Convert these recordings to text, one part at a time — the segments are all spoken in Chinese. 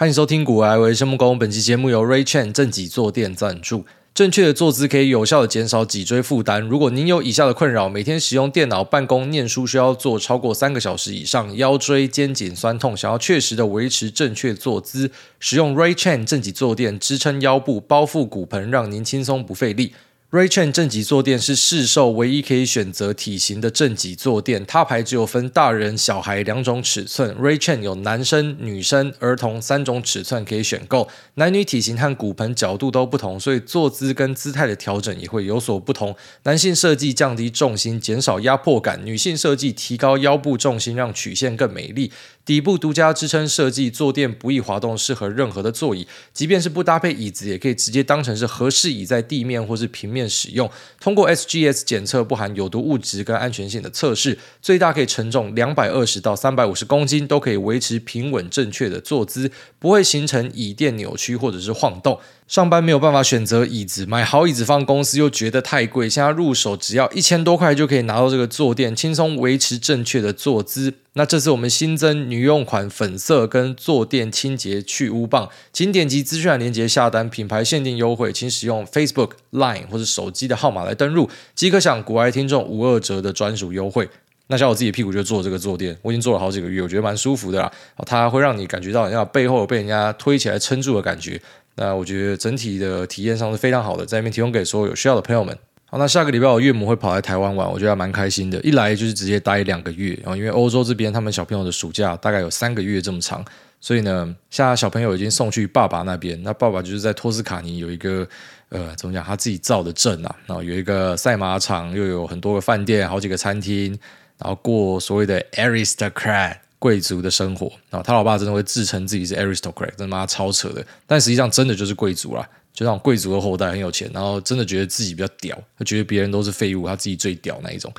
欢迎收听股癌微生物工，本期节目由 Ray Chain 正脊坐垫赞助。正确的坐姿可以有效地减少脊椎负担。如果您有以下的困扰：每天使用电脑、办公、念书需要坐超过三个小时以上，腰椎、肩颈酸痛，想要确实的维持正确坐姿，使用 Ray Chain 正脊坐垫支撑腰部，包覆骨盆，让您轻松不费力。Ray Chain 正脊坐垫是市售唯一可以选择体型的正脊坐垫，它牌只有分大人、小孩两种尺寸。Ray Chain 有男生、女生、儿童三种尺寸可以选购，男女体型和骨盆角度都不同，所以坐姿跟姿态的调整也会有所不同。男性设计降低重心，减少压迫感；女性设计提高腰部重心，让曲线更美丽。底部独家支撑设计，坐垫不易滑动，适合任何的座椅。即便是不搭配椅子，也可以直接当成是合适椅在地面或是平面使用。通过 SGS 检测，不含有毒物质跟安全性的测试，最大可以承重两百二十到三百五十公斤，都可以维持平稳正确的坐姿，不会形成椅垫扭曲或者是晃动。上班没有办法选择椅子，买好椅子放公司又觉得太贵，现在入手只要一千多块就可以拿到这个坐垫，轻松维持正确的坐姿。那这次我们新增女用款粉色跟坐垫清洁去污棒，请点击资讯栏链接下单，品牌限定优惠，请使用 Facebook、Line 或者手机的号码来登录，即可享国外听众五二折的专属优惠。那像我自己屁股就坐这个坐垫，我已经坐了好几个月，我觉得蛮舒服的啦。它会让你感觉到你要背后被人家推起来撑住的感觉。那我觉得整体的体验上是非常好的，在这边提供给所有有需要的朋友们。好，那下个礼拜我岳母会跑来台湾玩，我觉得还蛮开心的。一来就是直接待两个月，然后因为欧洲这边他们小朋友的暑假大概有三个月这么长，所以呢，现在小朋友已经送去爸爸那边。那爸爸就是在托斯卡尼有一个呃，怎么讲，他自己造的镇啊，然后有一个赛马场，又有很多个饭店，好几个餐厅，然后过所谓的 aristocrat。贵族的生活，然后他老爸真的会自称自己是 aristocrat，真的妈超扯的。但实际上真的就是贵族啦，就那种贵族的后代，很有钱，然后真的觉得自己比较屌，他觉得别人都是废物，他自己最屌那一种。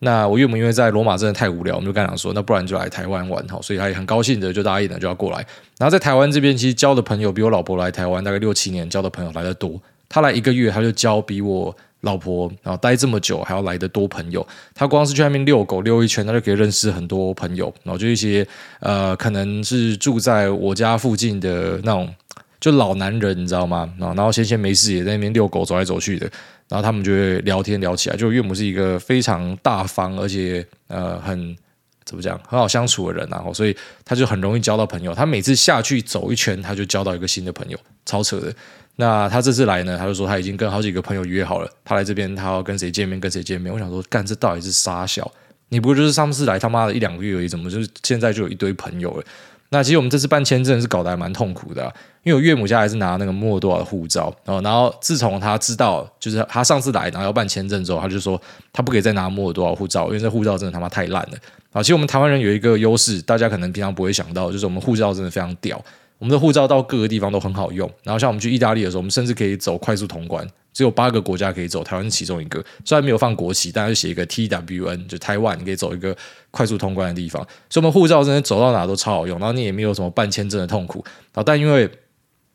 那我岳母因为在罗马真的太无聊，我们就跟他讲说，那不然就来台湾玩哈，所以他也很高兴的就答应了，就要过来。然后在台湾这边，其实交的朋友比我老婆来台湾大概六七年交的朋友来的多。他来一个月，他就交比我。老婆，然后待这么久还要来的多朋友，他光是去外面遛狗遛一圈，他就可以认识很多朋友。然后就一些呃，可能是住在我家附近的那种，就老男人，你知道吗？然后然后闲闲没事也在那边遛狗，走来走去的。然后他们就会聊天聊起来。就岳母是一个非常大方，而且呃很怎么讲很好相处的人，然后所以他就很容易交到朋友。他每次下去走一圈，他就交到一个新的朋友，超扯的。那他这次来呢，他就说他已经跟好几个朋友约好了，他来这边他要跟谁见面，跟谁见面。我想说，干这到底是杀小？你不就是上次来他妈的一两个月而已，怎么就是现在就有一堆朋友了？那其实我们这次办签证是搞得还蛮痛苦的，因为我岳母家还是拿那个莫尔多瓦的护照，然后然后自从他知道就是他上次来然后要办签证之后，他就说他不可以再拿莫尔多瓦护照，因为这护照真的他妈太烂了啊！其实我们台湾人有一个优势，大家可能平常不会想到，就是我们护照真的非常屌。我们的护照到各个地方都很好用，然后像我们去意大利的时候，我们甚至可以走快速通关，只有八个国家可以走，台湾是其中一个。虽然没有放国旗，但是写一个 TWN，就台湾，你可以走一个快速通关的地方。所以，我们护照真的走到哪都超好用，然后你也没有什么办签证的痛苦。然后，但因为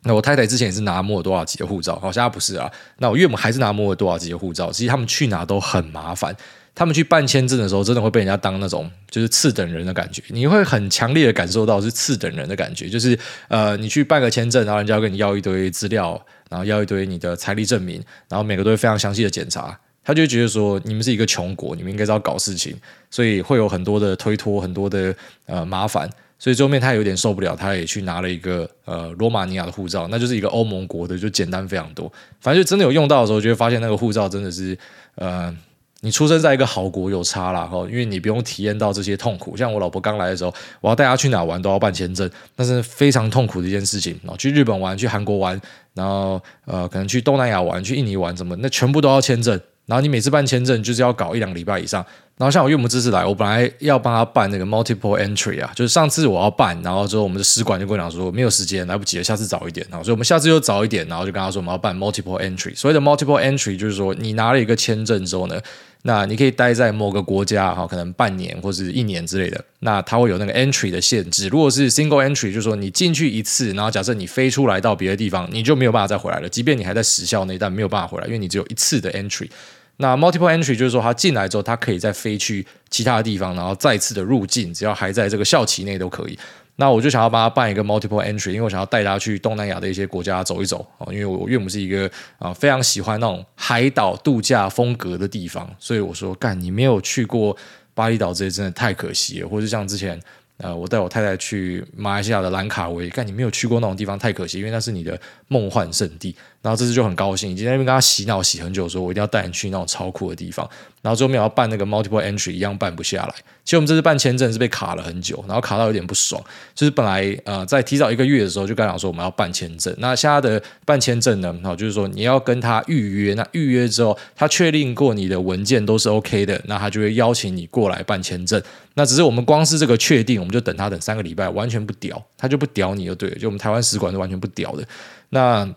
那我太太之前也是拿摩尔多瓦籍的护照，好，现在不是啊。那我岳母还是拿摩尔多瓦籍的护照，其实他们去哪都很麻烦。他们去办签证的时候，真的会被人家当那种就是次等人的感觉，你会很强烈的感受到是次等人的感觉，就是呃，你去办个签证，然后人家要跟你要一堆资料，然后要一堆你的财力证明，然后每个都会非常详细的检查，他就觉得说你们是一个穷国，你们应该是要搞事情，所以会有很多的推脱，很多的呃麻烦，所以最后面他有点受不了，他也去拿了一个呃罗马尼亚的护照，那就是一个欧盟国的，就简单非常多，反正就真的有用到的时候，就会发现那个护照真的是呃。你出生在一个好国有差啦，因为你不用体验到这些痛苦。像我老婆刚来的时候，我要带她去哪玩都要办签证，那是非常痛苦的一件事情。然后去日本玩、去韩国玩，然后呃，可能去东南亚玩、去印尼玩，什么那全部都要签证。然后你每次办签证就是要搞一两个礼拜以上。然后像我岳母这次来，我本来要帮他办那个 multiple entry 啊，就是上次我要办，然后之后我们的使馆就跟我讲说没有时间，来不及了，下次早一点。然后所以我们下次就早一点，然后就跟他说我们要办 multiple entry。所谓的 multiple entry 就是说你拿了一个签证之后呢，那你可以待在某个国家哈，可能半年或是一年之类的。那它会有那个 entry 的限制。如果是 single entry，就是说你进去一次，然后假设你飞出来到别的地方，你就没有办法再回来了。即便你还在时效内，但没有办法回来，因为你只有一次的 entry。那 multiple entry 就是说，他进来之后，他可以再飞去其他的地方，然后再次的入境，只要还在这个效期内都可以。那我就想要帮他办一个 multiple entry，因为我想要带他去东南亚的一些国家走一走哦，因为我岳母是一个啊非常喜欢那种海岛度假风格的地方，所以我说干，你没有去过巴厘岛这些真的太可惜了，或者像之前。呃，我带我太太去马来西亚的兰卡威，干你没有去过那种地方太可惜，因为那是你的梦幻圣地。然后这次就很高兴，已经在那边跟他洗脑洗很久，说我一定要带你去那种超酷的地方。然后最后面要办那个 multiple entry，一样办不下来。其实我们这次办签证是被卡了很久，然后卡到有点不爽。就是本来呃在提早一个月的时候就跟他讲说我们要办签证，那现在的办签证呢，好就是说你要跟他预约，那预约之后他确定过你的文件都是 OK 的，那他就会邀请你过来办签证。那只是我们光是这个确定，我们就等他等三个礼拜，完全不屌，他就不屌你就对了，就我们台湾使馆是完全不屌的。那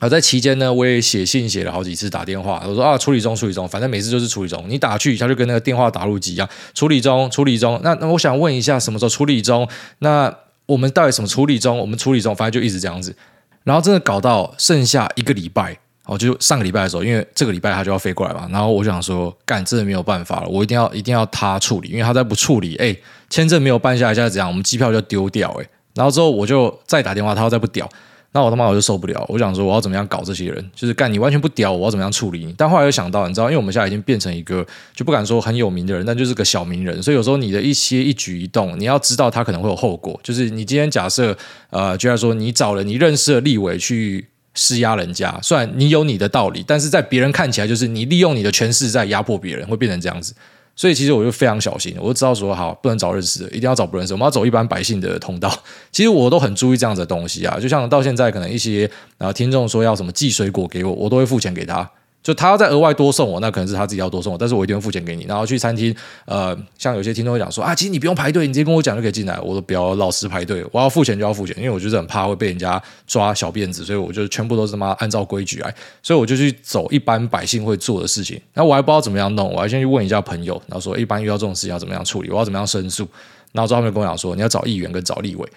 而在期间呢，我也写信写了好几次，打电话，我说啊，处理中，处理中，反正每次就是处理中。你打去，他就跟那个电话打入机一样，处理中，处理中。那那我想问一下，什么时候处理中？那我们到底什么处理中？我们处理中，反正就一直这样子。然后真的搞到剩下一个礼拜，哦，就上个礼拜的时候，因为这个礼拜他就要飞过来嘛。然后我想说，干，真的没有办法了，我一定要一定要他处理，因为他再不处理，哎，签证没有办下来，现在怎样？我们机票就丢掉，哎。然后之后我就再打电话，他要再不屌。那我他妈我就受不了，我想说我要怎么样搞这些人，就是干你完全不屌我，要怎么样处理你？但后来又想到，你知道，因为我们现在已经变成一个就不敢说很有名的人，但就是个小名人，所以有时候你的一些一举一动，你要知道他可能会有后果。就是你今天假设呃，就像说你找了你认识的立委去施压人家，虽然你有你的道理，但是在别人看起来就是你利用你的权势在压迫别人，会变成这样子。所以其实我就非常小心，我就知道说好，不能找认识的，一定要找不认识。我们要走一般百姓的通道。其实我都很注意这样子的东西啊，就像到现在可能一些啊听众说要什么寄水果给我，我都会付钱给他。就他要再额外多送我，那可能是他自己要多送我，但是我一定会付钱给你。然后去餐厅，呃，像有些听众会讲说啊，其实你不用排队，你直接跟我讲就可以进来。我都不要老实排队，我要付钱就要付钱，因为我就是很怕会被人家抓小辫子，所以我就全部都是他妈按照规矩来。所以我就去走一般百姓会做的事情。那我还不知道怎么样弄，我还先去问一下朋友，然后说一般遇到这种事情要怎么样处理，我要怎么样申诉。然后之后他们跟我讲说，你要找议员跟找立委。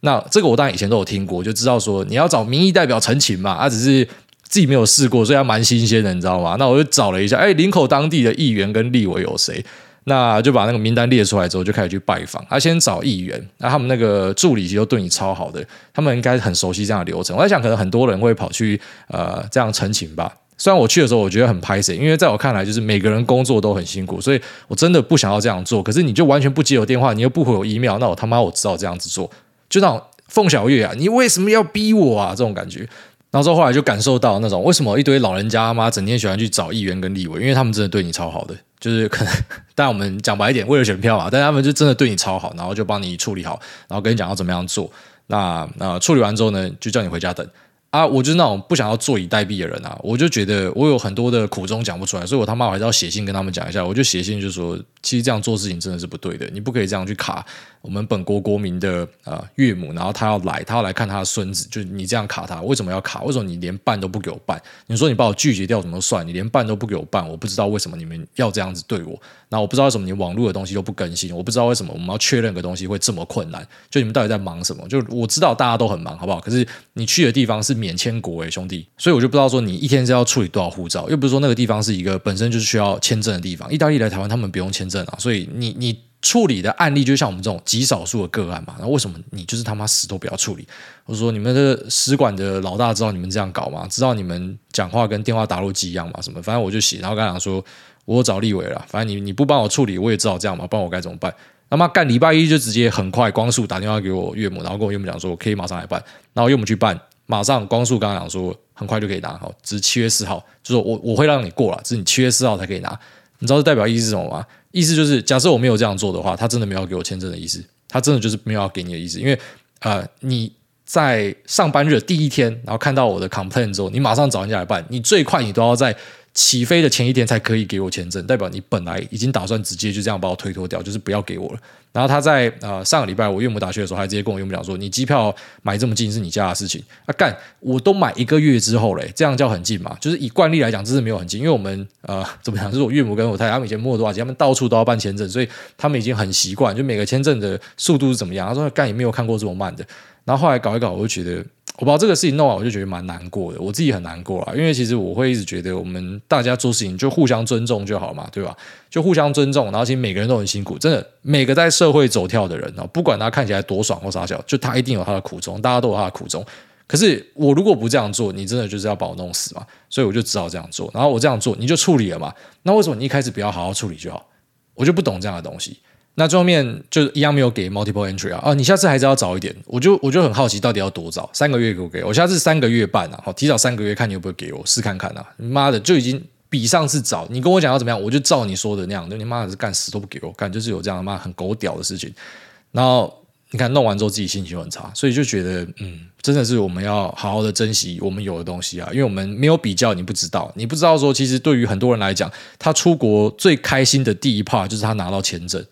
那这个我当然以前都有听过，就知道说你要找民意代表陈情嘛，他、只是。自己没有试过，所以还蛮新鲜的，你知道吗？那我就找了一下，哎，林口当地的议员跟立委有谁？那就把那个名单列出来之后，就开始去拜访。他、啊、先找议员，那他们那个助理其实都对你超好的，他们应该很熟悉这样的流程。我在想，可能很多人会跑去呃这样澄情吧。虽然我去的时候，我觉得很拍谢，因为在我看来，就是每个人工作都很辛苦，所以我真的不想要这样做。可是你就完全不接我电话，你又不回我 email，那我他妈我知道这样子做，就那种凤小岳啊，你为什么要逼我啊？这种感觉。然后之后后来就感受到那种为什么一堆老人家妈整天喜欢去找议员跟立委，因为他们真的对你超好的，就是可能，但我们讲白一点，为了选票啊，但他们就真的对你超好，然后就帮你处理好，然后跟你讲要怎么样做。那那处理完之后呢，就叫你回家等。啊，我就是那种不想要坐以待毙的人啊！我就觉得我有很多的苦衷讲不出来，所以我他妈我还是要写信跟他们讲一下。我就写信就说，其实这样做事情真的是不对的，你不可以这样去卡我们本国国民的啊、呃、岳母，然后他要来，他要来看他的孙子，就是你这样卡他，为什么要卡？为什么你连办都不给我办？你说你把我拒绝掉怎么算？你连办都不给我办，我不知道为什么你们要这样子对我。那我不知道为什么你网络的东西都不更新，我不知道为什么我们要确认个东西会这么困难。就你们到底在忙什么？就我知道大家都很忙，好不好？可是你去的地方是免签国诶。兄弟，所以我就不知道说你一天是要处理多少护照，又不是说那个地方是一个本身就是需要签证的地方。意大利来台湾，他们不用签证啊，所以你你处理的案例就像我们这种极少数的个案嘛。那为什么你就是他妈死都不要处理？我说你们的使馆的老大知道你们这样搞吗？知道你们讲话跟电话打录机一样吗？什么？反正我就写，然后跟他讲说，我找立委了。反正你你不帮我处理，我也知道这样嘛，帮我该怎么办？他妈干礼拜一就直接很快光速打电话给我岳母，然后跟我岳母讲说，我可以马上来办，然后岳母去办。马上光速刚刚讲说很快就可以拿好，只是七月四号，就是我我会让你过了，只是你七月四号才可以拿。你知道这代表意思是什么吗？意思就是假设我没有这样做的话，他真的没有给我签证的意思，他真的就是没有要给你的意思。因为呃你在上班日第一天，然后看到我的 complaint 之后，你马上找人家来办，你最快你都要在。起飞的前一天才可以给我签证，代表你本来已经打算直接就这样把我推脱掉，就是不要给我了。然后他在呃上个礼拜我岳母打去的时候，还直接跟我岳母讲说：“你机票买这么近是你家的事情啊？干，我都买一个月之后嘞，这样叫很近嘛？就是以惯例来讲，这是没有很近，因为我们呃怎么讲？就是我岳母跟我太太他们以前摩尔多瓦籍，他们到处都要办签证，所以他们已经很习惯，就每个签证的速度是怎么样。他说干也没有看过这么慢的。然后后来搞一搞，我就觉得。我把这个事情弄完，我就觉得蛮难过的，我自己很难过啊，因为其实我会一直觉得，我们大家做事情就互相尊重就好嘛，对吧？就互相尊重，然后其实每个人都很辛苦，真的，每个在社会走跳的人哦，不管他看起来多爽或啥小，就他一定有他的苦衷，大家都有他的苦衷。可是我如果不这样做，你真的就是要把我弄死嘛？所以我就只好这样做，然后我这样做，你就处理了嘛？那为什么你一开始不要好好处理就好？我就不懂这样的东西。那最后面就一样没有给 multiple entry 啊，哦，你下次还是要早一点，我就我就很好奇到底要多早？三个月给不给？我下次三个月半啊，好，提早三个月看你会不会给我试看看啊？你妈的就已经比上次早，你跟我讲要怎么样，我就照你说的那样，你妈的是干死都不给我干，就是有这样妈很狗屌的事情。然后你看弄完之后自己心情很差，所以就觉得嗯，真的是我们要好好的珍惜我们有的东西啊，因为我们没有比较，你不知道，你不知道说其实对于很多人来讲，他出国最开心的第一 part 就是他拿到签证。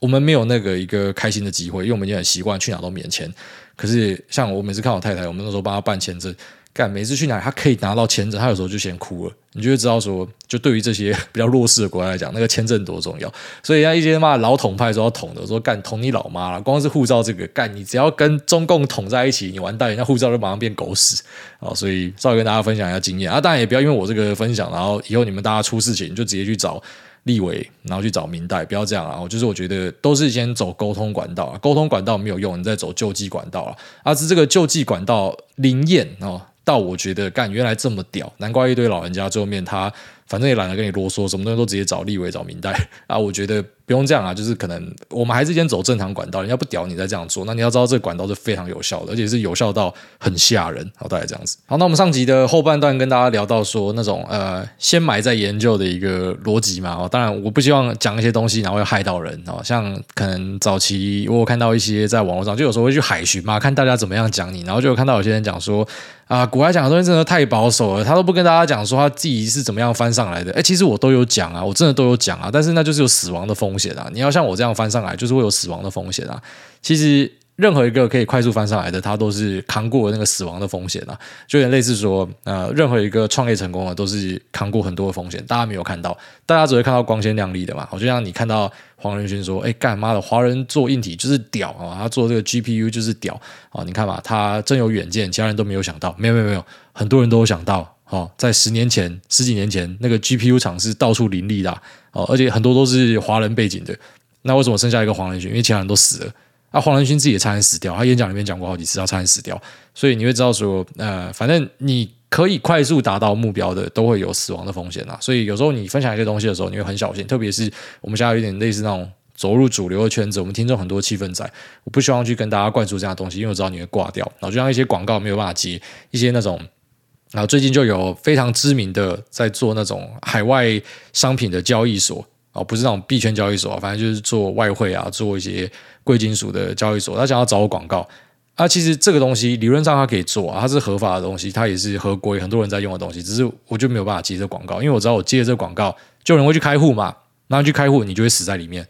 我们没有那个一个开心的机会，因为我们已经很习惯去哪都免签。可是像我每次看我太太，我们那时候帮她办签证，干每次去哪她可以拿到签证，她有时候就先哭了。你就会知道说，就对于这些比较弱势的国家来讲，那个签证多重要。所以像一些骂老统派说要捅的，说干捅你老妈了，光是护照这个干，你只要跟中共捅在一起，你完蛋，人家护照就马上变狗屎啊！所以稍微跟大家分享一下经验啊，当然也不要因为我这个分享，然后以后你们大家出事情就直接去找。立委，然后去找民代，不要这样啊！我就是我觉得都是先走沟通管道，沟通管道没有用，你再走救济管道啊。是这个救济管道灵验哦，到我觉得干原来这么屌，难怪一堆老人家最后面他反正也懒得跟你啰嗦，什么东西都直接找立委找明代 啊。我觉得。不用这样啊，就是可能我们还是先走正常管道，人家不屌你再这样做，那你要知道这个管道是非常有效的，而且是有效到很吓人。好，大概这样子。好，那我们上集的后半段跟大家聊到说那种呃先买再研究的一个逻辑嘛。哦，当然我不希望讲一些东西然后会害到人哦，像可能早期我有看到一些在网络上，就有时候会去海巡嘛，看大家怎么样讲你，然后就有看到有些人讲说啊，古来讲的东西真的太保守了，他都不跟大家讲说他自己是怎么样翻上来的。哎，其实我都有讲啊，我真的都有讲啊，但是那就是有死亡的风险啊。你要像我这样翻上来，就是会有死亡的风险啊。其实任何一个可以快速翻上来的，他都是扛过那个死亡的风险啊。就有点类似说，呃，任何一个创业成功的，都是扛过很多的风险。大家没有看到，大家只会看到光鲜亮丽的嘛。我就像你看到黄仁勋说：“哎，干妈的，华人做硬体就是屌啊，他做这个 GPU 就是屌啊。”你看嘛，他真有远见，其他人都没有想到。没有没有没有，很多人都有想到。哦，在十年前、十几年前，那个 GPU 厂是到处林立的哦，而且很多都是华人背景的。那为什么剩下一个黄仁勋？因为其他人都死了。啊，黄仁勋自己也差点死掉，他演讲里面讲过好几次，他差点死掉。所以你会知道说，呃，反正你可以快速达到目标的，都会有死亡的风险啊。所以有时候你分享一些东西的时候，你会很小心。特别是我们现在有点类似那种走入主流的圈子，我们听众很多气氛仔，我不希望去跟大家灌输这样的东西，因为我知道你会挂掉。然后就像一些广告没有办法接，一些那种。然后最近就有非常知名的在做那种海外商品的交易所哦，不是那种币圈交易所，反正就是做外汇啊，做一些贵金属的交易所。他想要找我广告啊，其实这个东西理论上他可以做啊，它是合法的东西，它也是合规，很多人在用的东西。只是我就没有办法接这广告，因为我知道我接这广告，就有人会去开户嘛，然后去开户，你就会死在里面。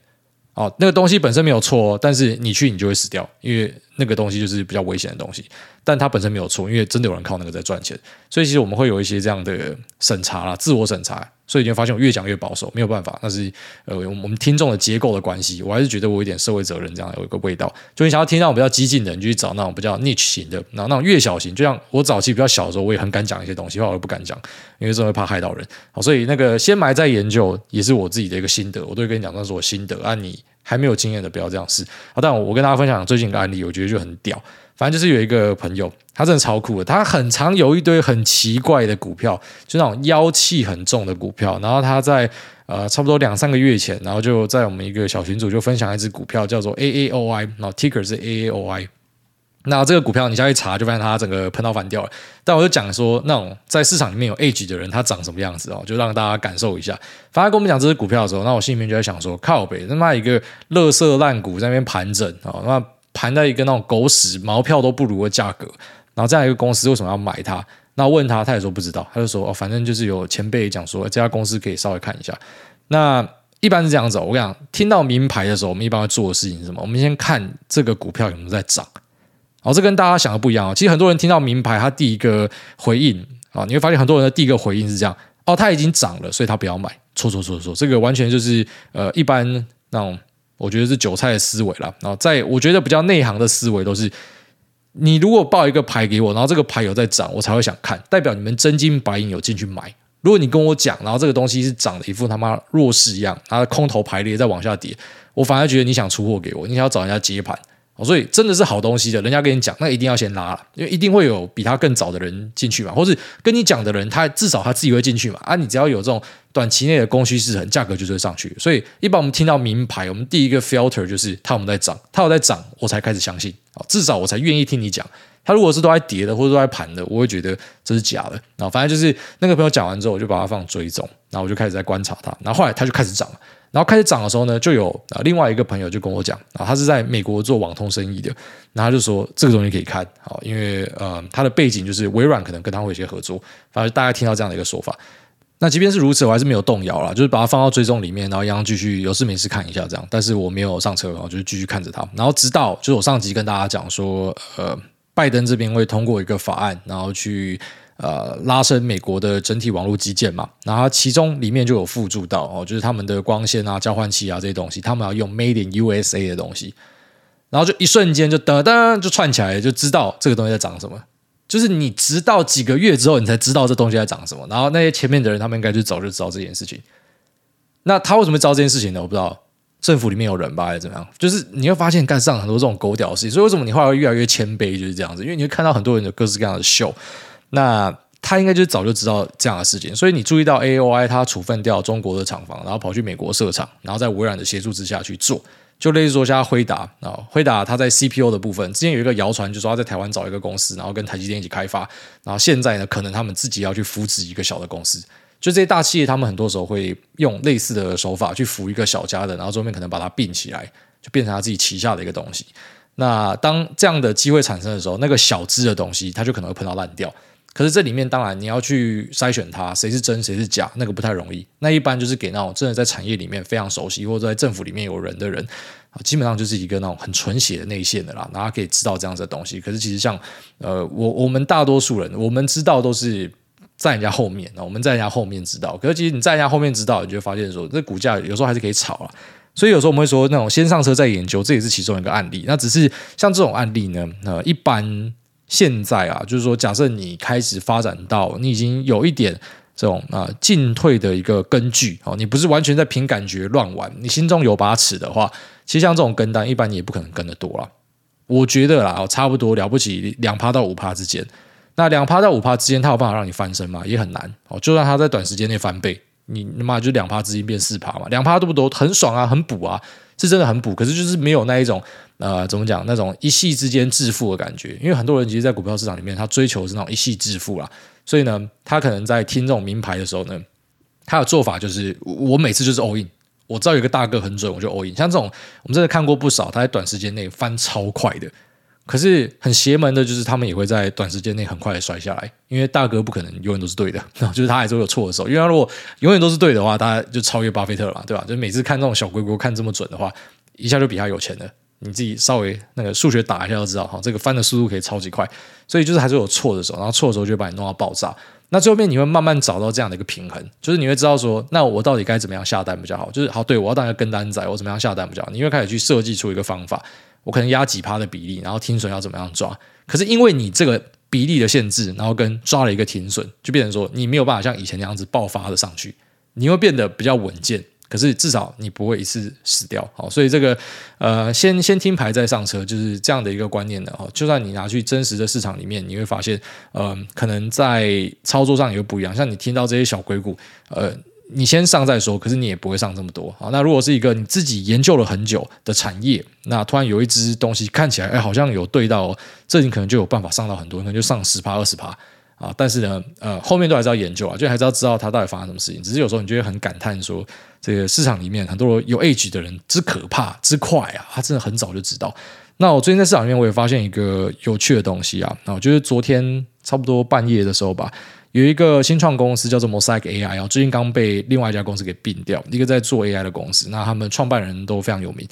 哦，那个东西本身没有错，但是你去你就会死掉，因为那个东西就是比较危险的东西。但它本身没有错，因为真的有人靠那个在赚钱，所以其实我们会有一些这样的审查啦，自我审查。所以你会发现我越讲越保守，没有办法，那是呃我们听众的结构的关系。我还是觉得我有点社会责任，这样有一个味道。就你想要听那种比较激进的，你就去找那种比较 niche 型的，然后那种越小型，就像我早期比较小的时候，我也很敢讲一些东西，后来我不敢讲，因为真的怕害到人。好，所以那个先埋再研究也是我自己的一个心得，我都会跟你讲，那是我心得啊。你还没有经验的不要这样试。好，但我跟大家分享最近一个案例，我觉得就很屌。反正就是有一个朋友，他真的超酷的。他很常有一堆很奇怪的股票，就那种妖气很重的股票。然后他在呃差不多两三个月前，然后就在我们一个小群组就分享一只股票，叫做 AAOI，然后 Ticker 是 AAOI。那这个股票你下去查，就发现它整个喷到翻掉了。但我就讲说，那种在市场里面有 age 的人，他长什么样子哦，就让大家感受一下。反正跟我们讲这只股票的时候，那我心里面就在想说，靠北他妈一个垃圾烂股在那边盘整哦，那。盘在一个那种狗屎毛票都不如的价格，然后这样一个公司为什么要买它？那问他，他也说不知道，他就说哦，反正就是有前辈讲说这家公司可以稍微看一下。那一般是这样子，我跟你讲，听到名牌的时候，我们一般会做的事情是什么？我们先看这个股票有没有在涨。哦，这跟大家想的不一样哦。其实很多人听到名牌，他第一个回应啊，你会发现很多人的第一个回应是这样：哦，他已经涨了，所以他不要买。错错错错，这个完全就是呃一般那种。我觉得是韭菜的思维啦，然后在我觉得比较内行的思维都是，你如果报一个牌给我，然后这个牌有在涨，我才会想看，代表你们真金白银有进去买。如果你跟我讲，然后这个东西是涨的一副他妈弱势一样，它的空头排列在往下跌，我反而觉得你想出货给我，你想要找人家接盘。所以真的是好东西的，人家跟你讲，那一定要先拉了，因为一定会有比他更早的人进去嘛，或是跟你讲的人，他至少他自己会进去嘛。啊，你只要有这种短期内的供需失衡，价格就会上去。所以一般我们听到名牌，我们第一个 filter 就是他有没有在涨，他有在涨，我才开始相信啊，至少我才愿意听你讲。他如果是都在跌的，或者都在盘的，我会觉得这是假的。然后反正就是那个朋友讲完之后，我就把它放追踪，然后我就开始在观察它，然后后来它就开始涨了。然后开始涨的时候呢，就有啊另外一个朋友就跟我讲啊，他是在美国做网通生意的，然后他就说这个东西可以看，好，因为呃他的背景就是微软可能跟他会有一些合作，反正大家听到这样的一个说法。那即便是如此，我还是没有动摇啦，就是把它放到追踪里面，然后一样继续有事没事看一下这样。但是我没有上车，然后就是继续看着它。然后直到就是我上集跟大家讲说，呃，拜登这边会通过一个法案，然后去。呃，拉升美国的整体网络基建嘛，然后其中里面就有附注到哦，就是他们的光纤啊、交换器啊这些东西，他们要用 Made in USA 的东西，然后就一瞬间就噔噔就串起来，就知道这个东西在涨什么。就是你直到几个月之后，你才知道这东西在涨什么。然后那些前面的人，他们应该就早就知道这件事情。那他为什么会知道这件事情呢？我不知道，政府里面有人吧，还是怎么样？就是你会发现干上很多这种狗屌事情，所以为什么你后来会越来越谦卑？就是这样子，因为你会看到很多人有各式各样的秀。那他应该就早就知道这样的事情，所以你注意到 AOI 他处分掉中国的厂房，然后跑去美国设厂，然后在微软的协助之下去做，就类似说像辉达啊，辉达他在 CPU 的部分，之前有一个谣传，就说他在台湾找一个公司，然后跟台积电一起开发，然后现在呢，可能他们自己要去扶持一个小的公司，就这些大企业，他们很多时候会用类似的手法去扶一个小家的，然后后面可能把它并起来，就变成他自己旗下的一个东西。那当这样的机会产生的时候，那个小资的东西，它就可能会碰到烂掉。可是这里面当然你要去筛选它，谁是真谁是假，那个不太容易。那一般就是给那种真的在产业里面非常熟悉，或者在政府里面有人的人，基本上就是一个那种很纯血的内线的啦，然后可以知道这样子的东西。可是其实像呃，我我们大多数人，我们知道都是在人家后面，我们在人家后面知道。可是其实你在人家后面知道，你就会发现说，这股价有时候还是可以炒啊。所以有时候我们会说，那种先上车再研究，这也是其中一个案例。那只是像这种案例呢，呃，一般。现在啊，就是说，假设你开始发展到你已经有一点这种啊进退的一个根据哦，你不是完全在凭感觉乱玩，你心中有把尺的话，其实像这种跟单，一般你也不可能跟得多了。我觉得啦，差不多了不起两趴到五趴之间，那两趴到五趴之间，它有办法让你翻身吗？也很难哦。就算它在短时间内翻倍，你他妈就两趴资金变四趴嘛，两趴多不多？很爽啊，很补啊，是真的很补。可是就是没有那一种。呃，怎么讲？那种一夕之间致富的感觉，因为很多人其实，在股票市场里面，他追求是那种一夕致富啦。所以呢，他可能在听这种名牌的时候呢，他的做法就是，我每次就是 all in，我知道有个大哥很准，我就 all in。像这种，我们真的看过不少，他在短时间内翻超快的。可是很邪门的，就是他们也会在短时间内很快的摔下来，因为大哥不可能永远都是对的，就是他还是会有错的时候。因为他如果永远都是对的话，他就超越巴菲特了嘛，对吧？就每次看这种小龟龟看这么准的话，一下就比他有钱了。你自己稍微那个数学打一下就知道哈，这个翻的速度可以超级快，所以就是还是有错的时候，然后错的时候就把你弄到爆炸。那最后面你会慢慢找到这样的一个平衡，就是你会知道说，那我到底该怎么样下单比较好？就是好，对我要当一个跟单仔，我怎么样下单比较好？你会开始去设计出一个方法，我可能压几趴的比例，然后停损要怎么样抓？可是因为你这个比例的限制，然后跟抓了一个停损，就变成说你没有办法像以前那样子爆发的上去，你会变得比较稳健。可是至少你不会一次死掉，好，所以这个呃，先先听牌再上车，就是这样的一个观念的哦。就算你拿去真实的市场里面，你会发现，呃，可能在操作上也会不一样。像你听到这些小鬼谷，呃，你先上再说，可是你也不会上这么多。好，那如果是一个你自己研究了很久的产业，那突然有一只东西看起来，哎，好像有对到，这你可能就有办法上到很多，可能就上十趴二十趴。啊，但是呢，呃，后面都还是要研究啊，就还是要知道它到底发生什么事情。只是有时候你就会很感叹说，这个市场里面很多有 age 的人之可怕之快啊，他真的很早就知道。那我最近在市场里面，我也发现一个有趣的东西啊，啊，我就是昨天差不多半夜的时候吧，有一个新创公司叫做 Mosaic AI 啊，最近刚被另外一家公司给并掉，一个在做 AI 的公司，那他们创办人都非常有名。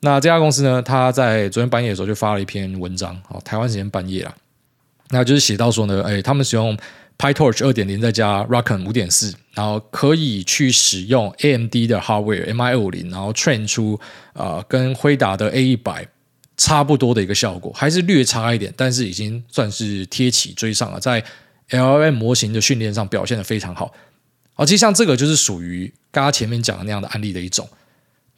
那这家公司呢，他在昨天半夜的时候就发了一篇文章，哦，台湾时间半夜啊。那就是写到说呢，哎，他们使用 PyTorch 二点零再加 ROCm 五点四，然后可以去使用 AMD 的 hardware MI 二五零，然后 train 出呃跟辉达的 A 一百差不多的一个效果，还是略差一点，但是已经算是贴起追上了，在 L M 模型的训练上表现得非常好。好，其实像这个就是属于刚刚前面讲的那样的案例的一种，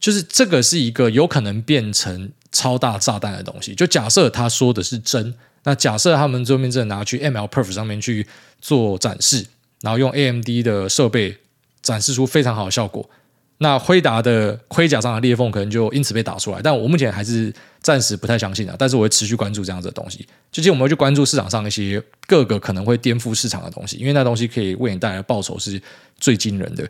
就是这个是一个有可能变成超大炸弹的东西。就假设他说的是真，那假设他们最后面真的拿去 MLPerf 上面去做展示，然后用 AMD 的设备展示出非常好的效果。那辉达的盔甲上的裂缝可能就因此被打出来，但我目前还是暂时不太相信啊。但是我会持续关注这样子的东西，最近我们会去关注市场上一些各个可能会颠覆市场的东西，因为那东西可以为你带来的报酬是最惊人的。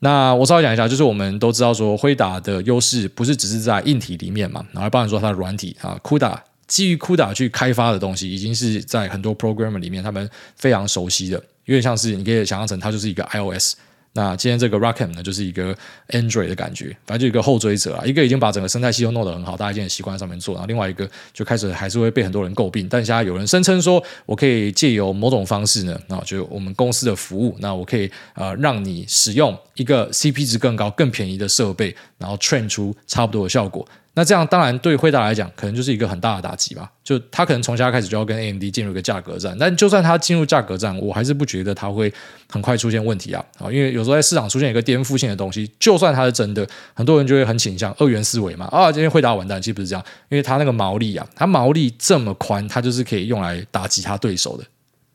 那我稍微讲一下，就是我们都知道说辉达的优势不是只是在硬体里面嘛，然后包含说它的软体啊，CUDA 基于 CUDA 去开发的东西，已经是在很多 programmer 里面他们非常熟悉的，有点像是你可以想象成它就是一个 iOS。那今天这个 ROCm 呢，就是一个 Android 的感觉，反正就一个后追者啊，一个已经把整个生态系统弄得很好，大家已经习惯在上面做，然后另外一个就开始还是会被很多人诟病，但现在有人声称说，我可以借由某种方式呢，那就我们公司的服务，那我可以呃让你使用一个 CP 值更高、更便宜的设备，然后 train 出差不多的效果。那这样当然对辉达来讲，可能就是一个很大的打击吧。就他可能从现在开始就要跟 AMD 进入一个价格战，但就算他进入价格战，我还是不觉得他会很快出现问题啊。啊，因为有时候在市场出现一个颠覆性的东西，就算它是真的，很多人就会很倾向二元思维嘛。啊，今天惠达完蛋，其实不是这样，因为它那个毛利啊，它毛利这么宽，它就是可以用来打击他对手的，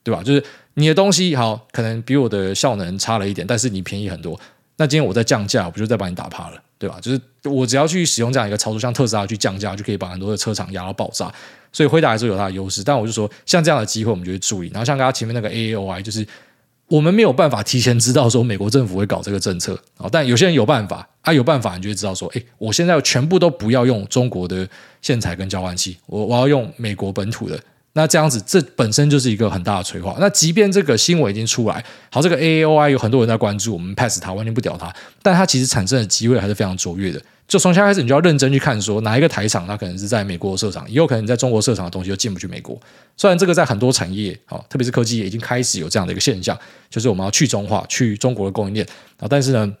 对吧？就是你的东西好，可能比我的效能差了一点，但是你便宜很多。那今天我在降价，我不就再把你打趴了，对吧？就是我只要去使用这样一个操作，像特斯拉去降价，就可以把很多的车厂压到爆炸。所以辉达还是有它的优势，但我就说，像这样的机会，我们就会注意。然后像刚刚前面那个 AAOI，就是我们没有办法提前知道说美国政府会搞这个政策啊，但有些人有办法啊，有办法，你就会知道说，哎，我现在全部都不要用中国的线材跟交换器，我我要用美国本土的。那这样子，这本身就是一个很大的催化。那即便这个新闻已经出来，好，这个 AAOI 有很多人在关注，我们 pass 它，完全不屌它，但它其实产生的机会还是非常卓越的。就从现在开始，你就要认真去看，说哪一个台厂它可能是在美国设厂，也有可能你在中国设厂的东西就进不去美国。虽然这个在很多产业，好，特别是科技业已经开始有这样的一个现象，就是我们要去中化，去中国的供应链啊，但是呢。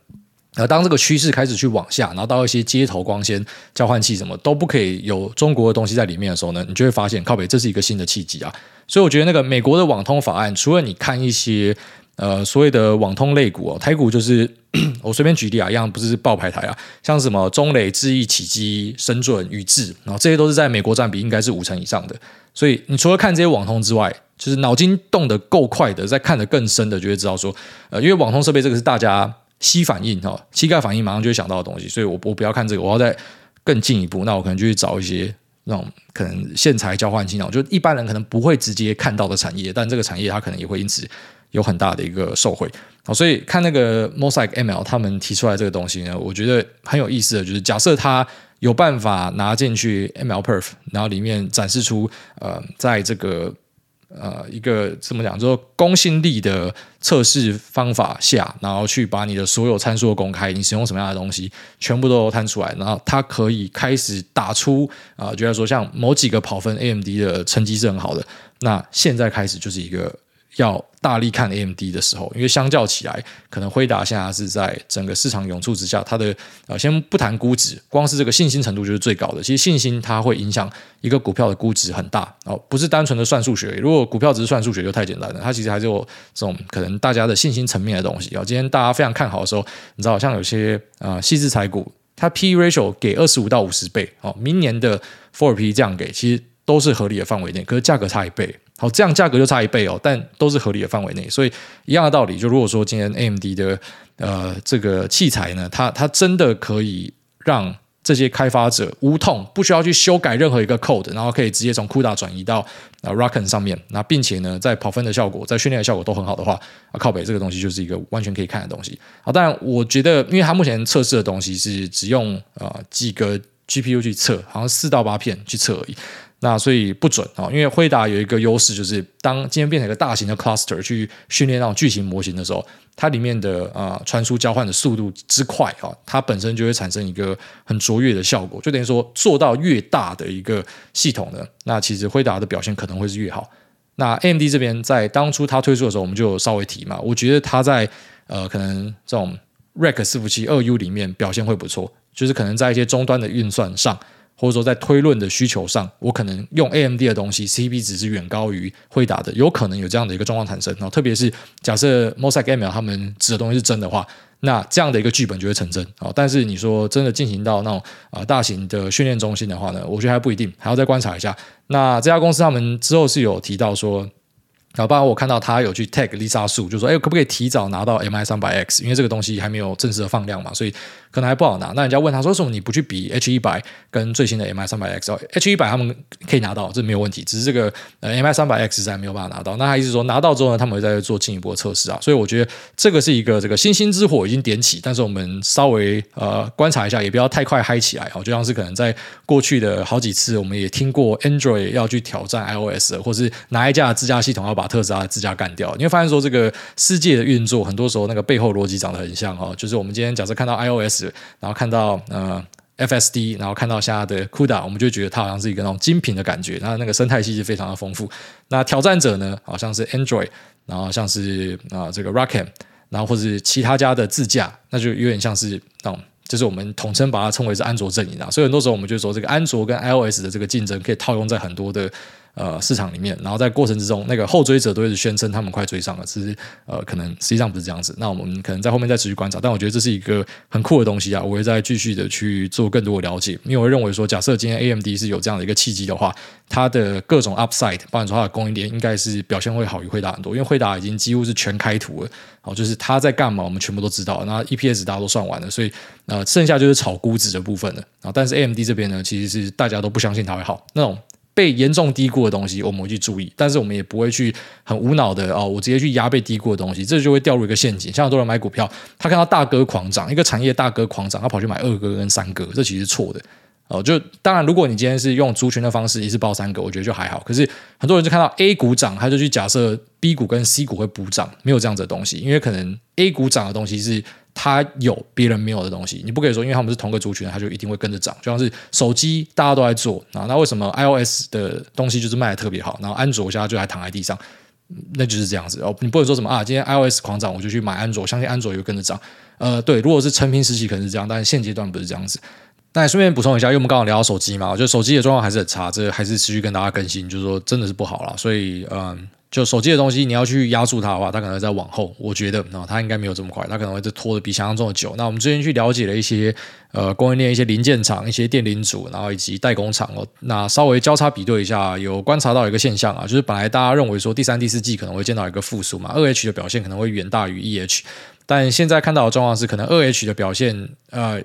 而当这个趋势开始去往下，然后到一些街头光纤交换器什么都不可以有中国的东西在里面的时候呢，你就会发现靠北，这是一个新的契机啊！所以我觉得那个美国的网通法案，除了你看一些呃所谓的网通类股哦，台股就是 我随便举例啊，一样不是爆牌台啊，像什么中磊、智易、启基、深准、宇智，然后这些都是在美国占比应该是五成以上的。所以你除了看这些网通之外，就是脑筋动得够快的，在看得更深的，就会知道说，呃，因为网通设备这个是大家。膝反应哈，膝盖反应马上就会想到的东西，所以我我不要看这个，我要再更进一步，那我可能就去找一些那种可能线材交换机那，就一般人可能不会直接看到的产业，但这个产业它可能也会因此有很大的一个受惠。好，所以看那个 Mosaic ML 他们提出来这个东西呢，我觉得很有意思的，就是假设他有办法拿进去 MLPerf，然后里面展示出呃，在这个。呃，一个怎么讲，就是公信力的测试方法下，然后去把你的所有参数公开，你使用什么样的东西，全部都摊出来，然后它可以开始打出啊，觉得说像某几个跑分 AMD 的成绩是很好的，那现在开始就是一个。要大力看 AMD 的时候，因为相较起来，可能辉达现在是在整个市场涌出之下，它的呃，先不谈估值，光是这个信心程度就是最高的。其实信心它会影响一个股票的估值很大哦，不是单纯的算数学。如果股票只是算数学就太简单了，它其实还是有这种可能大家的信心层面的东西啊。今天大家非常看好的时候，你知道像有些啊细致财股，它 P/E ratio 给二十五到五十倍哦，明年的 four P 这样给，其实都是合理的范围内，可是价格差一倍。好，这样价格就差一倍哦，但都是合理的范围内，所以一样的道理。就如果说今天 AMD 的呃这个器材呢，它它真的可以让这些开发者无痛不需要去修改任何一个 code，然后可以直接从 CUDA 转移到啊 Rockon 上面，那并且呢在跑分的效果、在训练的效果都很好的话，啊靠北这个东西就是一个完全可以看的东西。好，当然我觉得，因为它目前测试的东西是只用啊几个 GPU 去测，好像四到八片去测而已。那所以不准啊，因为辉达有一个优势，就是当今天变成一个大型的 cluster 去训练那种巨型模型的时候，它里面的啊传输交换的速度之快啊，它本身就会产生一个很卓越的效果，就等于说做到越大的一个系统呢，那其实辉达的表现可能会是越好。那 AMD 这边在当初它推出的时候，我们就稍微提嘛，我觉得它在呃可能这种 Rack 伺服器二 U 里面表现会不错，就是可能在一些终端的运算上。或者说在推论的需求上，我可能用 AMD 的东西，CP 值是远高于辉达的，有可能有这样的一个状况产生。然后特别是假设 Mosaic ML 他们指的东西是真的话，那这样的一个剧本就会成真。哦，但是你说真的进行到那种啊、大型的训练中心的话呢，我觉得还不一定，还要再观察一下。那这家公司他们之后是有提到说。然后，包括我看到他有去 tag Lisa Su，就说：“哎，可不可以提早拿到 MI 三百 X？因为这个东西还没有正式的放量嘛，所以可能还不好拿。”那人家问他说：“为什么你不去比 H 一百跟最新的 MI 三百 X 哦？H 一百他们可以拿到，这没有问题。只是这个呃 MI 三百 X 在没有办法拿到。那他意思说拿到之后呢，他们会再做进一步的测试啊。所以我觉得这个是一个这个星星之火已经点起，但是我们稍微呃观察一下，也不要太快嗨起来哦。就像是可能在过去的好几次，我们也听过 Android 要去挑战 iOS，或是哪一家自驾系统要把特斯拉的自驾干掉，你会发现说这个世界的运作，很多时候那个背后逻辑长得很像哦，就是我们今天假设看到 iOS，然后看到呃 FSD，然后看到现在的 CUDA，我们就觉得它好像是一个那种精品的感觉，那那个生态系是非常的丰富。那挑战者呢，好像是 Android，然后像是啊、这个 ROCm，然后或者是其他家的自驾，那就有点像是那种，就是我们统称把它称为是安卓阵营啊。所以很多时候我们就说这个安卓跟 iOS 的这个竞争可以套用在很多的。呃，市场里面，然后在过程之中，那个后追者都一直宣称他们快追上了，其实呃，可能实际上不是这样子。那我们可能在后面再持续观察，但我觉得这是一个很酷的东西啊，我会再继续的去做更多的了解，因为我认为说，假设今天 AMD 是有这样的一个契机的话，它的各种 upside，包含说它的供应链，应该是表现会好于惠达很多，因为惠达已经几乎是全开图了，好，就是它在干嘛，我们全部都知道，那 EPS 大家都算完了，所以呃，剩下就是炒估值的部分了啊。但是 AMD 这边呢，其实是大家都不相信它会好那种。被严重低估的东西，我们会去注意，但是我们也不会去很无脑的哦，我直接去压被低估的东西，这就会掉入一个陷阱。像很多人买股票，他看到大哥狂涨，一个产业大哥狂涨，他跑去买二哥跟三哥，这其实是错的哦。就当然，如果你今天是用族群的方式，一次抱三个，我觉得就还好。可是很多人就看到 A 股涨，他就去假设 B 股跟 C 股会补涨，没有这样子的东西，因为可能 A 股涨的东西是。它有别人没有的东西，你不可以说，因为他们是同个族群，它就一定会跟着涨。就像是手机，大家都在做啊，那为什么 iOS 的东西就是卖的特别好，然后安卓现在就还躺在地上，那就是这样子哦。你不能说什么啊，今天 iOS 狂涨，我就去买安卓，相信安卓也会跟着涨。呃，对，如果是成平时期可能是这样，但是现阶段不是这样子。那顺便补充一下，因为我们刚刚聊到手机嘛，我觉得手机的状况还是很差，这还是持续跟大家更新，就是说真的是不好了。所以，嗯。就手机的东西，你要去压住它的话，它可能会再往后。我觉得，那它应该没有这么快，它可能会拖得比想象中的久。那我们之前去了解了一些呃供应链、一些零件厂、一些电零组，然后以及代工厂哦。那稍微交叉比对一下，有观察到一个现象啊，就是本来大家认为说第三、第四季可能会见到一个复苏嘛，二 H 的表现可能会远大于一 H，但现在看到的状况是，可能二 H 的表现呃。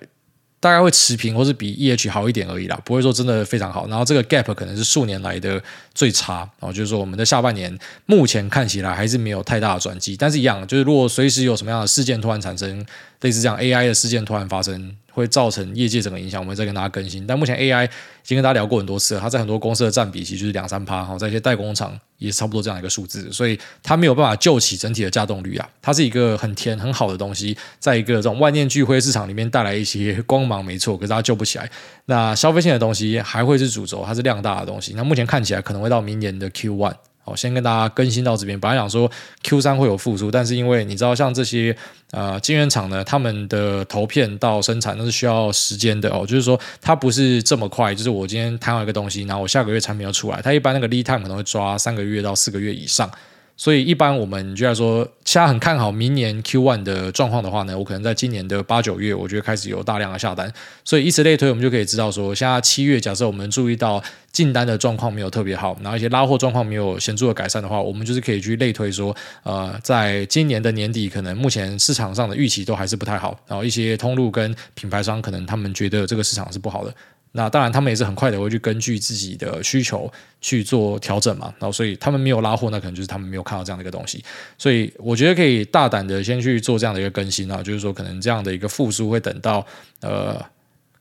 大概会持平，或是比 E H 好一点而已啦，不会说真的非常好。然后这个 gap 可能是数年来的最差，然后就是说我们的下半年目前看起来还是没有太大的转机，但是一样，就是如果随时有什么样的事件突然产生，类似这样 AI 的事件突然发生。会造成业界整个影响，我们再跟大家更新。但目前 AI 已经跟大家聊过很多次了，它在很多公司的占比其实就是两三趴，哈，在一些代工厂也差不多这样一个数字，所以它没有办法救起整体的稼动率啊。它是一个很甜很好的东西，在一个这种万念俱灰市场里面带来一些光芒，没错，可是它救不起来。那消费性的东西还会是主轴，它是量大的东西。那目前看起来可能会到明年的 Q one。好，先跟大家更新到这边。本来想说 Q 三会有复苏，但是因为你知道，像这些呃晶圆厂呢，他们的投片到生产那是需要时间的哦。就是说，它不是这么快。就是我今天谈好一个东西，然后我下个月产品要出来，它一般那个 lead time 可能会抓三个月到四个月以上。所以一般我们就来说，现在很看好明年 Q1 的状况的话呢，我可能在今年的八九月，我觉得开始有大量的下单。所以以此类推，我们就可以知道说，现在七月假设我们注意到进单的状况没有特别好，然后一些拉货状况没有显著的改善的话，我们就是可以去类推说，呃，在今年的年底，可能目前市场上的预期都还是不太好，然后一些通路跟品牌商可能他们觉得这个市场是不好的。那当然，他们也是很快的会去根据自己的需求去做调整嘛。然后，所以他们没有拉货，那可能就是他们没有看到这样的一个东西。所以，我觉得可以大胆的先去做这样的一个更新啊，就是说，可能这样的一个复苏会等到呃。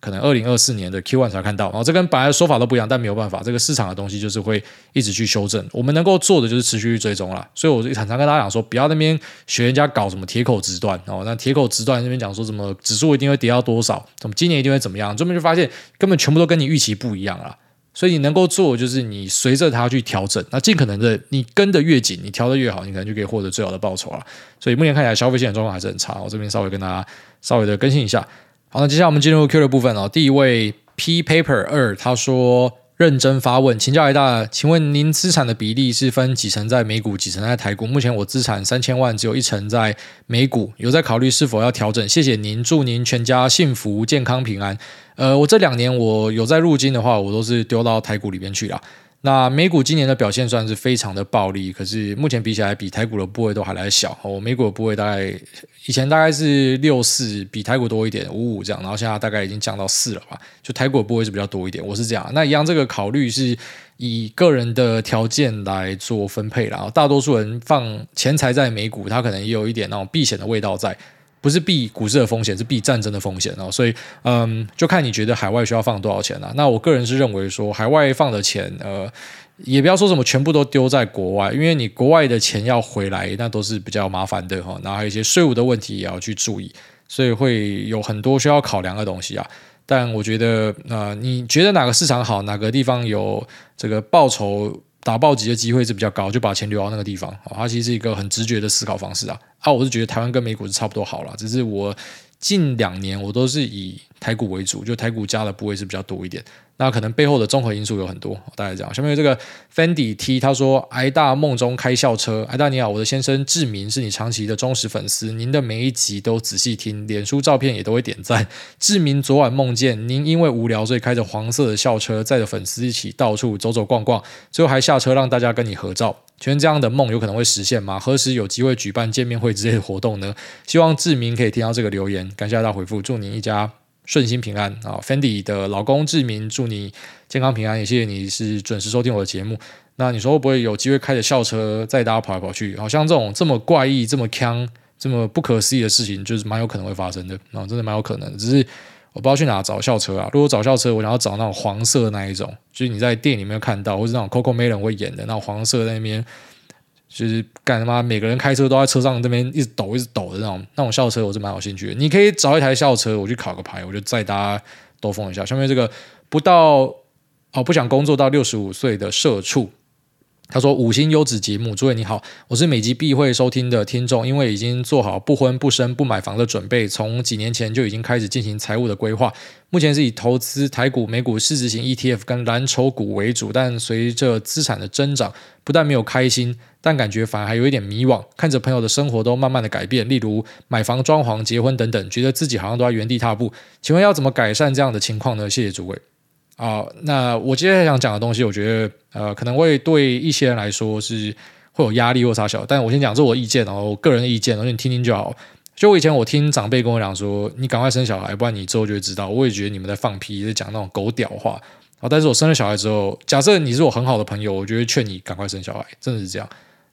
可能二零二四年的 Q1 才看到，然后这跟本来的说法都不一样，但没有办法，这个市场的东西就是会一直去修正。我们能够做的就是持续去追踪了。所以我常常跟大家讲说，不要那边学人家搞什么铁口直断哦，那铁口直断那边讲说什么指数一定会跌到多少，怎么今年一定会怎么样，这边就发现根本全部都跟你预期不一样了。所以你能够做的就是你随着它去调整，那尽可能的你跟得越紧，你调得越好，你可能就可以获得最好的报酬了。所以目前看起来消费性的状况还是很差，我这边稍微跟大家稍微的更新一下。好，那接下来我们进入 Q 的部分哦。第一位 P Paper 二他说。认真发问，请教一大，请问您资产的比例是分几成在美股，几成在台股？目前我资产三千万，只有一成在美股，有在考虑是否要调整？谢谢您，祝您全家幸福、健康、平安。呃，我这两年我有在入金的话，我都是丢到台股里面去了。那美股今年的表现算是非常的暴利，可是目前比起来，比台股的部位都还来小。我美股的部位大概以前大概是六四，比台股多一点，五五这样，然后现在大概已经降到四了吧。就台股的部位是比较多一点，我是这样。那一样，这个考虑是以个人的条件来做分配啦。然后大多数人放钱财在美股，他可能也有一点那种避险的味道在。不是避股市的风险，是避战争的风险哦。所以，嗯，就看你觉得海外需要放多少钱啊。那我个人是认为说，海外放的钱，呃，也不要说什么全部都丢在国外，因为你国外的钱要回来，那都是比较麻烦的哈。然后还有一些税务的问题也要去注意，所以会有很多需要考量的东西啊。但我觉得，呃，你觉得哪个市场好，哪个地方有这个报酬？打暴击的机会是比较高，就把钱留到那个地方。它其实是一个很直觉的思考方式啊。啊，我是觉得台湾跟美股是差不多好了，只是我近两年我都是以台股为主，就台股加的部位是比较多一点。那可能背后的综合因素有很多，大概这样。下面这个 Fendi T，他说：“挨大梦中开校车，挨大你好，我的先生志明是你长期的忠实粉丝，您的每一集都仔细听，脸书照片也都会点赞。志明昨晚梦见您因为无聊，所以开着黄色的校车，载着粉丝一起到处走走逛逛，最后还下车让大家跟你合照。请问这样的梦有可能会实现吗？何时有机会举办见面会之类的活动呢？希望志明可以听到这个留言，感谢大家回复，祝您一家。”顺心平安啊，Fendi 的老公志明，祝你健康平安，也谢谢你是准时收听我的节目。那你说会不会有机会开着校车载大家跑来跑去？好像这种这么怪异、这么锵、这么不可思议的事情，就是蛮有可能会发生的啊，真的蛮有可能。只是我不知道去哪找校车啊。如果找校车，我想要找那种黄色那一种，就是你在电影里面看到，或是那种 Coco Melon 会演的那种黄色在那边。就是干他妈，每个人开车都在车上这边一直抖一直抖的那种那种校车，我是蛮有兴趣的。你可以找一台校车，我去考个牌，我就载大家兜风一下。下面这个不到哦，不想工作到六十五岁的社畜。他说：“五星优质节目，诸位你好，我是每集必会收听的听众，因为已经做好不婚不生不买房的准备，从几年前就已经开始进行财务的规划。目前是以投资台股、美股市值型 ETF 跟蓝筹股为主，但随着资产的增长，不但没有开心，但感觉反而还有一点迷惘。看着朋友的生活都慢慢的改变，例如买房、装潢、结婚等等，觉得自己好像都在原地踏步。请问要怎么改善这样的情况呢？谢谢诸位。”啊，那我接下来想讲的东西，我觉得呃，可能会对一些人来说是会有压力或啥小，但我先讲这我的意见哦，我个人意见，然后你听听就好。就我以前我听长辈跟我讲说，你赶快生小孩，不然你之后就会知道。我也觉得你们在放屁，在讲那种狗屌话啊。但是我生了小孩之后，假设你是我很好的朋友，我就会劝你赶快生小孩，真的是这样。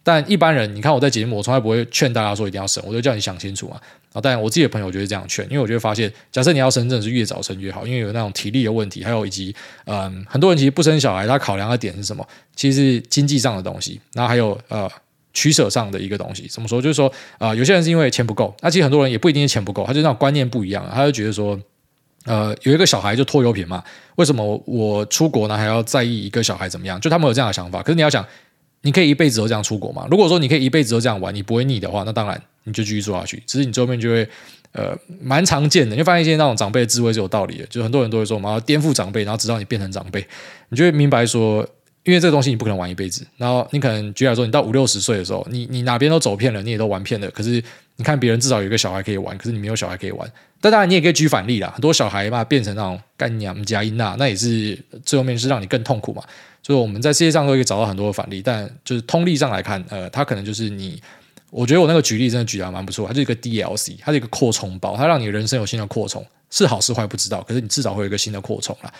但一般人，你看我在节目，我从来不会劝大家说一定要生，我就叫你想清楚嘛。啊，但我自己的朋友就是这样劝，因为我就会发现，假设你要生，真的是越早生越好，因为有那种体力的问题，还有以及嗯，很多人其实不生小孩，他考量的点是什么？其实是经济上的东西，然后还有呃取舍上的一个东西。怎么说？就是说啊、呃，有些人是因为钱不够，那其实很多人也不一定是钱不够，他就那种观念不一样，他就觉得说，呃，有一个小孩就拖油瓶嘛，为什么我出国呢还要在意一个小孩怎么样？就他们有这样的想法。可是你要想。你可以一辈子都这样出国吗？如果说你可以一辈子都这样玩，你不会腻的话，那当然你就继续做下去。只是你后面就会呃蛮常见的，你会发现一些那种长辈的智慧是有道理的。就很多人都会说，我们要颠覆长辈，然后直到你变成长辈，你就会明白说，因为这个东西你不可能玩一辈子。然后你可能举例来说，你到五六十岁的时候，你你哪边都走遍了，你也都玩遍了。可是你看别人至少有一个小孩可以玩，可是你没有小孩可以玩。但当然你也可以举反例啦，很多小孩嘛变成那种干娘家音娜，那也是最后面是让你更痛苦嘛。所以我们在世界上都可以找到很多的反例，但就是通例上来看，呃，它可能就是你，我觉得我那个举例真的举得还蛮不错，它是一个 DLC，它是一个扩充包，它让你人生有新的扩充，是好是坏不知道，可是你至少会有一个新的扩充啦。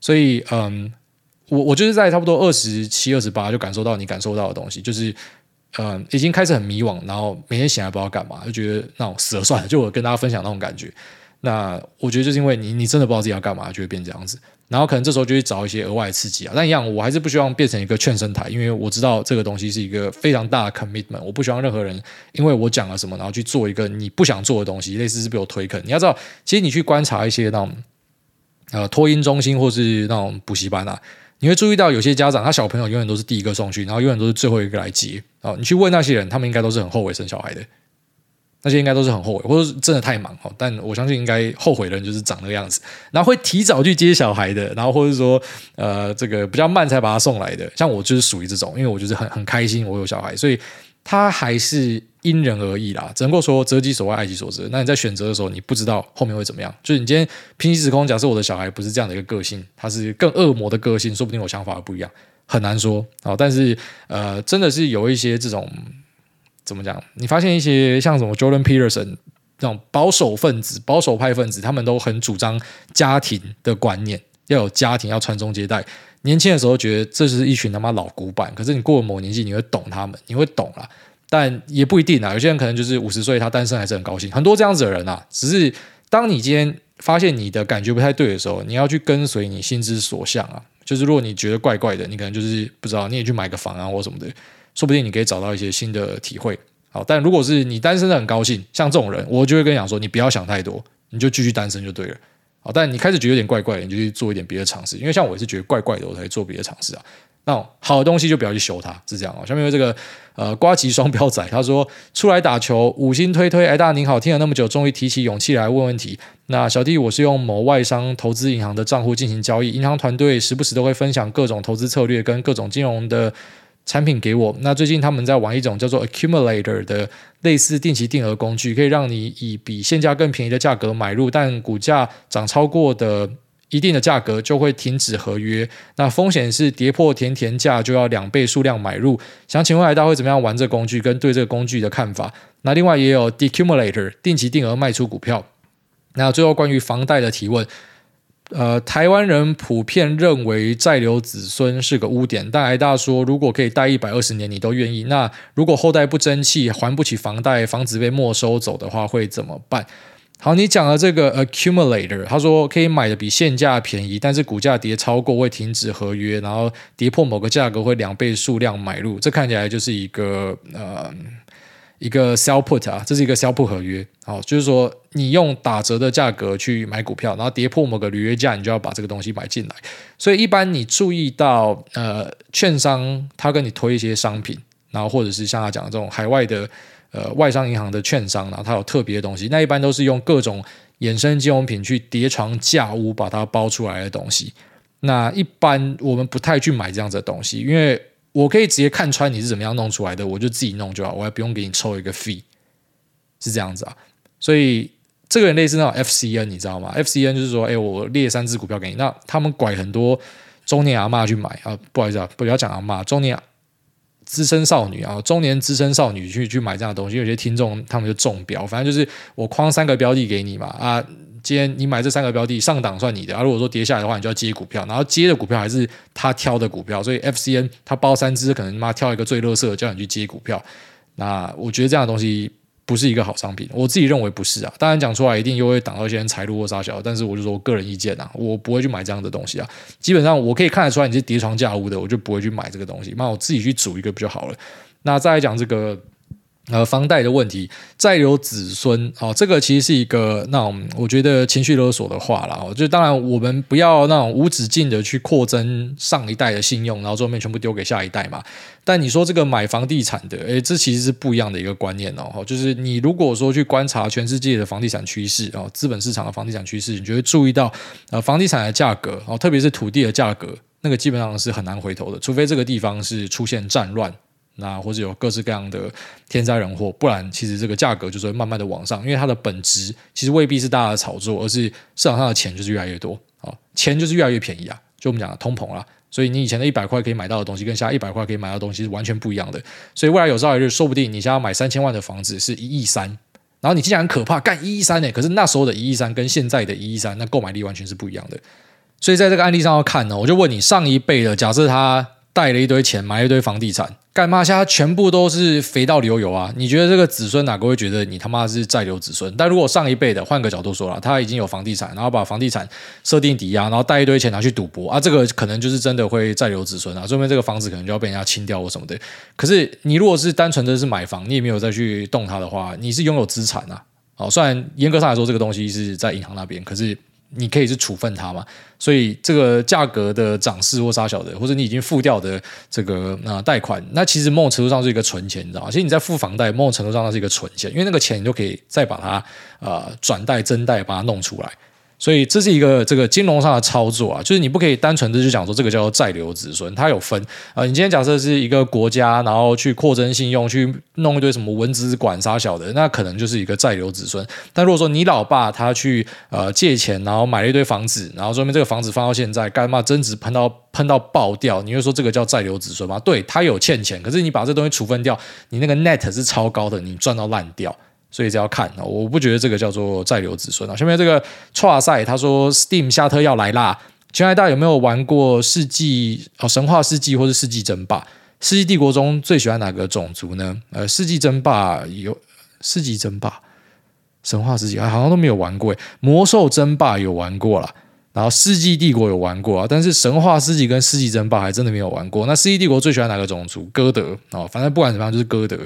所以，嗯，我我就是在差不多二十七、二十八就感受到你感受到的东西，就是，嗯，已经开始很迷惘，然后每天醒来不知道干嘛，就觉得那种死了算了，就我跟大家分享那种感觉。那我觉得就是因为你，你真的不知道自己要干嘛，就会变这样子。然后可能这时候就会找一些额外刺激啊。但一样，我还是不希望变成一个劝生台，因为我知道这个东西是一个非常大的 commitment。我不希望任何人因为我讲了什么，然后去做一个你不想做的东西，类似是被我推坑。你要知道，其实你去观察一些那种呃托婴中心或是那种补习班啊，你会注意到有些家长他小朋友永远都是第一个送去，然后永远都是最后一个来接啊。你去问那些人，他们应该都是很后悔生小孩的。那些应该都是很后悔，或者是真的太忙哦。但我相信应该后悔的人就是长那个样子，然后会提早去接小孩的，然后或者说呃这个比较慢才把他送来的。像我就是属于这种，因为我就是很很开心我有小孩，所以他还是因人而异啦。只能够说择己所爱，爱己所择。那你在选择的时候，你不知道后面会怎么样。就是你今天平行时空，假设我的小孩不是这样的一个个性，他是更恶魔的个性，说不定我想法不一样，很难说啊。但是呃，真的是有一些这种。怎么讲？你发现一些像什么 Jordan Peterson 这种保守分子、保守派分子，他们都很主张家庭的观念，要有家庭，要传宗接代。年轻的时候觉得这是一群他妈老古板，可是你过了某年纪，你会懂他们，你会懂啦。但也不一定啊。有些人可能就是五十岁，他单身还是很高兴，很多这样子的人啊。只是当你今天发现你的感觉不太对的时候，你要去跟随你心之所向啊。就是如果你觉得怪怪的，你可能就是不知道，你也去买个房啊或什么的。说不定你可以找到一些新的体会，好，但如果是你单身的很高兴，像这种人，我就会跟你讲说，你不要想太多，你就继续单身就对了，好，但你开始觉得有点怪怪的，你就去做一点别的尝试，因为像我也是觉得怪怪的，我才做别的尝试啊。那好的东西就不要去修它，是这样啊。下面有这个呃瓜吉双标仔，他说出来打球，五星推推，哎大您好，听了那么久，终于提起勇气来问问题。那小弟我是用某外商投资银行的账户进行交易，银行团队时不时都会分享各种投资策略跟各种金融的。产品给我。那最近他们在玩一种叫做 Accumulator 的类似定期定额工具，可以让你以比现价更便宜的价格买入，但股价涨超过的一定的价格就会停止合约。那风险是跌破填填价就要两倍数量买入。想请问大家会怎么样玩这工具，跟对这个工具的看法？那另外也有 Decumulator 定期定额卖出股票。那最后关于房贷的提问。呃，台湾人普遍认为债留子孙是个污点，但癌大说，如果可以贷一百二十年，你都愿意。那如果后代不争气，还不起房贷，房子被没收走的话，会怎么办？好，你讲的这个 accumulator，他说可以买的比现价便宜，但是股价跌超过会停止合约，然后跌破某个价格会两倍数量买入，这看起来就是一个呃。一个 sell put 啊，这是一个 sell put 合约，好，就是说你用打折的价格去买股票，然后跌破某个履约价，你就要把这个东西买进来。所以一般你注意到，呃，券商他跟你推一些商品，然后或者是像他讲的这种海外的呃外商银行的券商，然后它有特别的东西，那一般都是用各种衍生金融品去叠床架屋把它包出来的东西。那一般我们不太去买这样子的东西，因为。我可以直接看穿你是怎么样弄出来的，我就自己弄就好，我还不用给你抽一个 fee，是这样子啊。所以这个人类似那种 FCN，你知道吗？FCN 就是说，哎，我列三只股票给你，那他们拐很多中年阿嬷去买啊，不好意思啊，不要讲阿嬷，中年资深少女啊，中年资深少女去去买这样的东西，有些听众他们就中标，反正就是我框三个标的给你嘛啊。今天你买这三个标的上档算你的，啊，如果说跌下来的话，你就要接股票，然后接的股票还是他挑的股票，所以 FCN 他包三只，可能妈挑一个最垃圾的叫你去接股票，那我觉得这样的东西不是一个好商品，我自己认为不是啊，当然讲出来一定又会挡到一些人财路或杀小，但是我就说我个人意见啊，我不会去买这样的东西啊，基本上我可以看得出来你是叠床架屋的，我就不会去买这个东西，那我自己去组一个不就好了。那再来讲这个。呃，房贷的问题，再留子孙，哦，这个其实是一个那种我觉得情绪勒索的话啦。就当然我们不要那种无止境的去扩增上一代的信用，然后最后面全部丢给下一代嘛。但你说这个买房地产的，诶，这其实是不一样的一个观念哦。就是你如果说去观察全世界的房地产趋势啊，资本市场的房地产趋势，你就会注意到，呃，房地产的价格哦，特别是土地的价格，那个基本上是很难回头的，除非这个地方是出现战乱。那或者有各式各样的天灾人祸，不然其实这个价格就是会慢慢的往上，因为它的本质其实未必是大家的炒作，而是市场上的钱就是越来越多啊，钱就是越来越便宜啊，就我们讲的通膨啦。所以你以前的一百块可以买到的东西，跟现在一百块可以买到的东西是完全不一样的。所以未来有朝一日，说不定你现在要买三千万的房子是一亿三，然后你听起来很可怕，干一亿三呢？可是那时候的一亿三跟现在的一亿三，那购买力完全是不一样的。所以在这个案例上要看呢，我就问你，上一辈的假设他。带了一堆钱买一堆房地产，干嘛？现在全部都是肥到流油啊！你觉得这个子孙哪个会觉得你他妈是债留子孙？但如果上一辈的，换个角度说了，他已经有房地产，然后把房地产设定抵押，然后带一堆钱拿去赌博啊，这个可能就是真的会债留子孙啊，说明这个房子可能就要被人家清掉或什么的。可是你如果是单纯的是买房，你也没有再去动它的话，你是拥有资产啊。好，虽然严格上来说这个东西是在银行那边，可是。你可以是处分它嘛。所以这个价格的涨势或杀小的，或者你已经付掉的这个呃贷款，那其实某种程度上是一个存钱，你知道吗？其实你在付房贷，某种程度上它是一个存钱，因为那个钱你就可以再把它呃转贷增贷把它弄出来。所以这是一个这个金融上的操作啊，就是你不可以单纯的就讲说这个叫做债留子孙，它有分啊、你今天假设是一个国家，然后去扩增信用，去弄一堆什么文资管杀小的，那可能就是一个债留子孙。但如果说你老爸他去呃借钱，然后买了一堆房子，然后说明这个房子放到现在干嘛增值喷到喷到爆掉，你会说这个叫债留子孙吗？对，他有欠钱，可是你把这东西处分掉，你那个 net 是超高的，你赚到烂掉。所以这要看，我不觉得这个叫做再留子孙啊。下面这个 t r 赛他说 Steam 下特要来啦，亲爱的大家有没有玩过世纪哦神话世纪或是世纪争霸？世纪帝国中最喜欢哪个种族呢？呃，世纪争霸有世纪争霸，神话世纪好像都没有玩过，魔兽争霸有玩过啦。然后世纪帝国有玩过啊，但是神话世纪跟世纪争霸还真的没有玩过。那世纪帝国最喜欢哪个种族？歌德哦，反正不管怎么样就是歌德，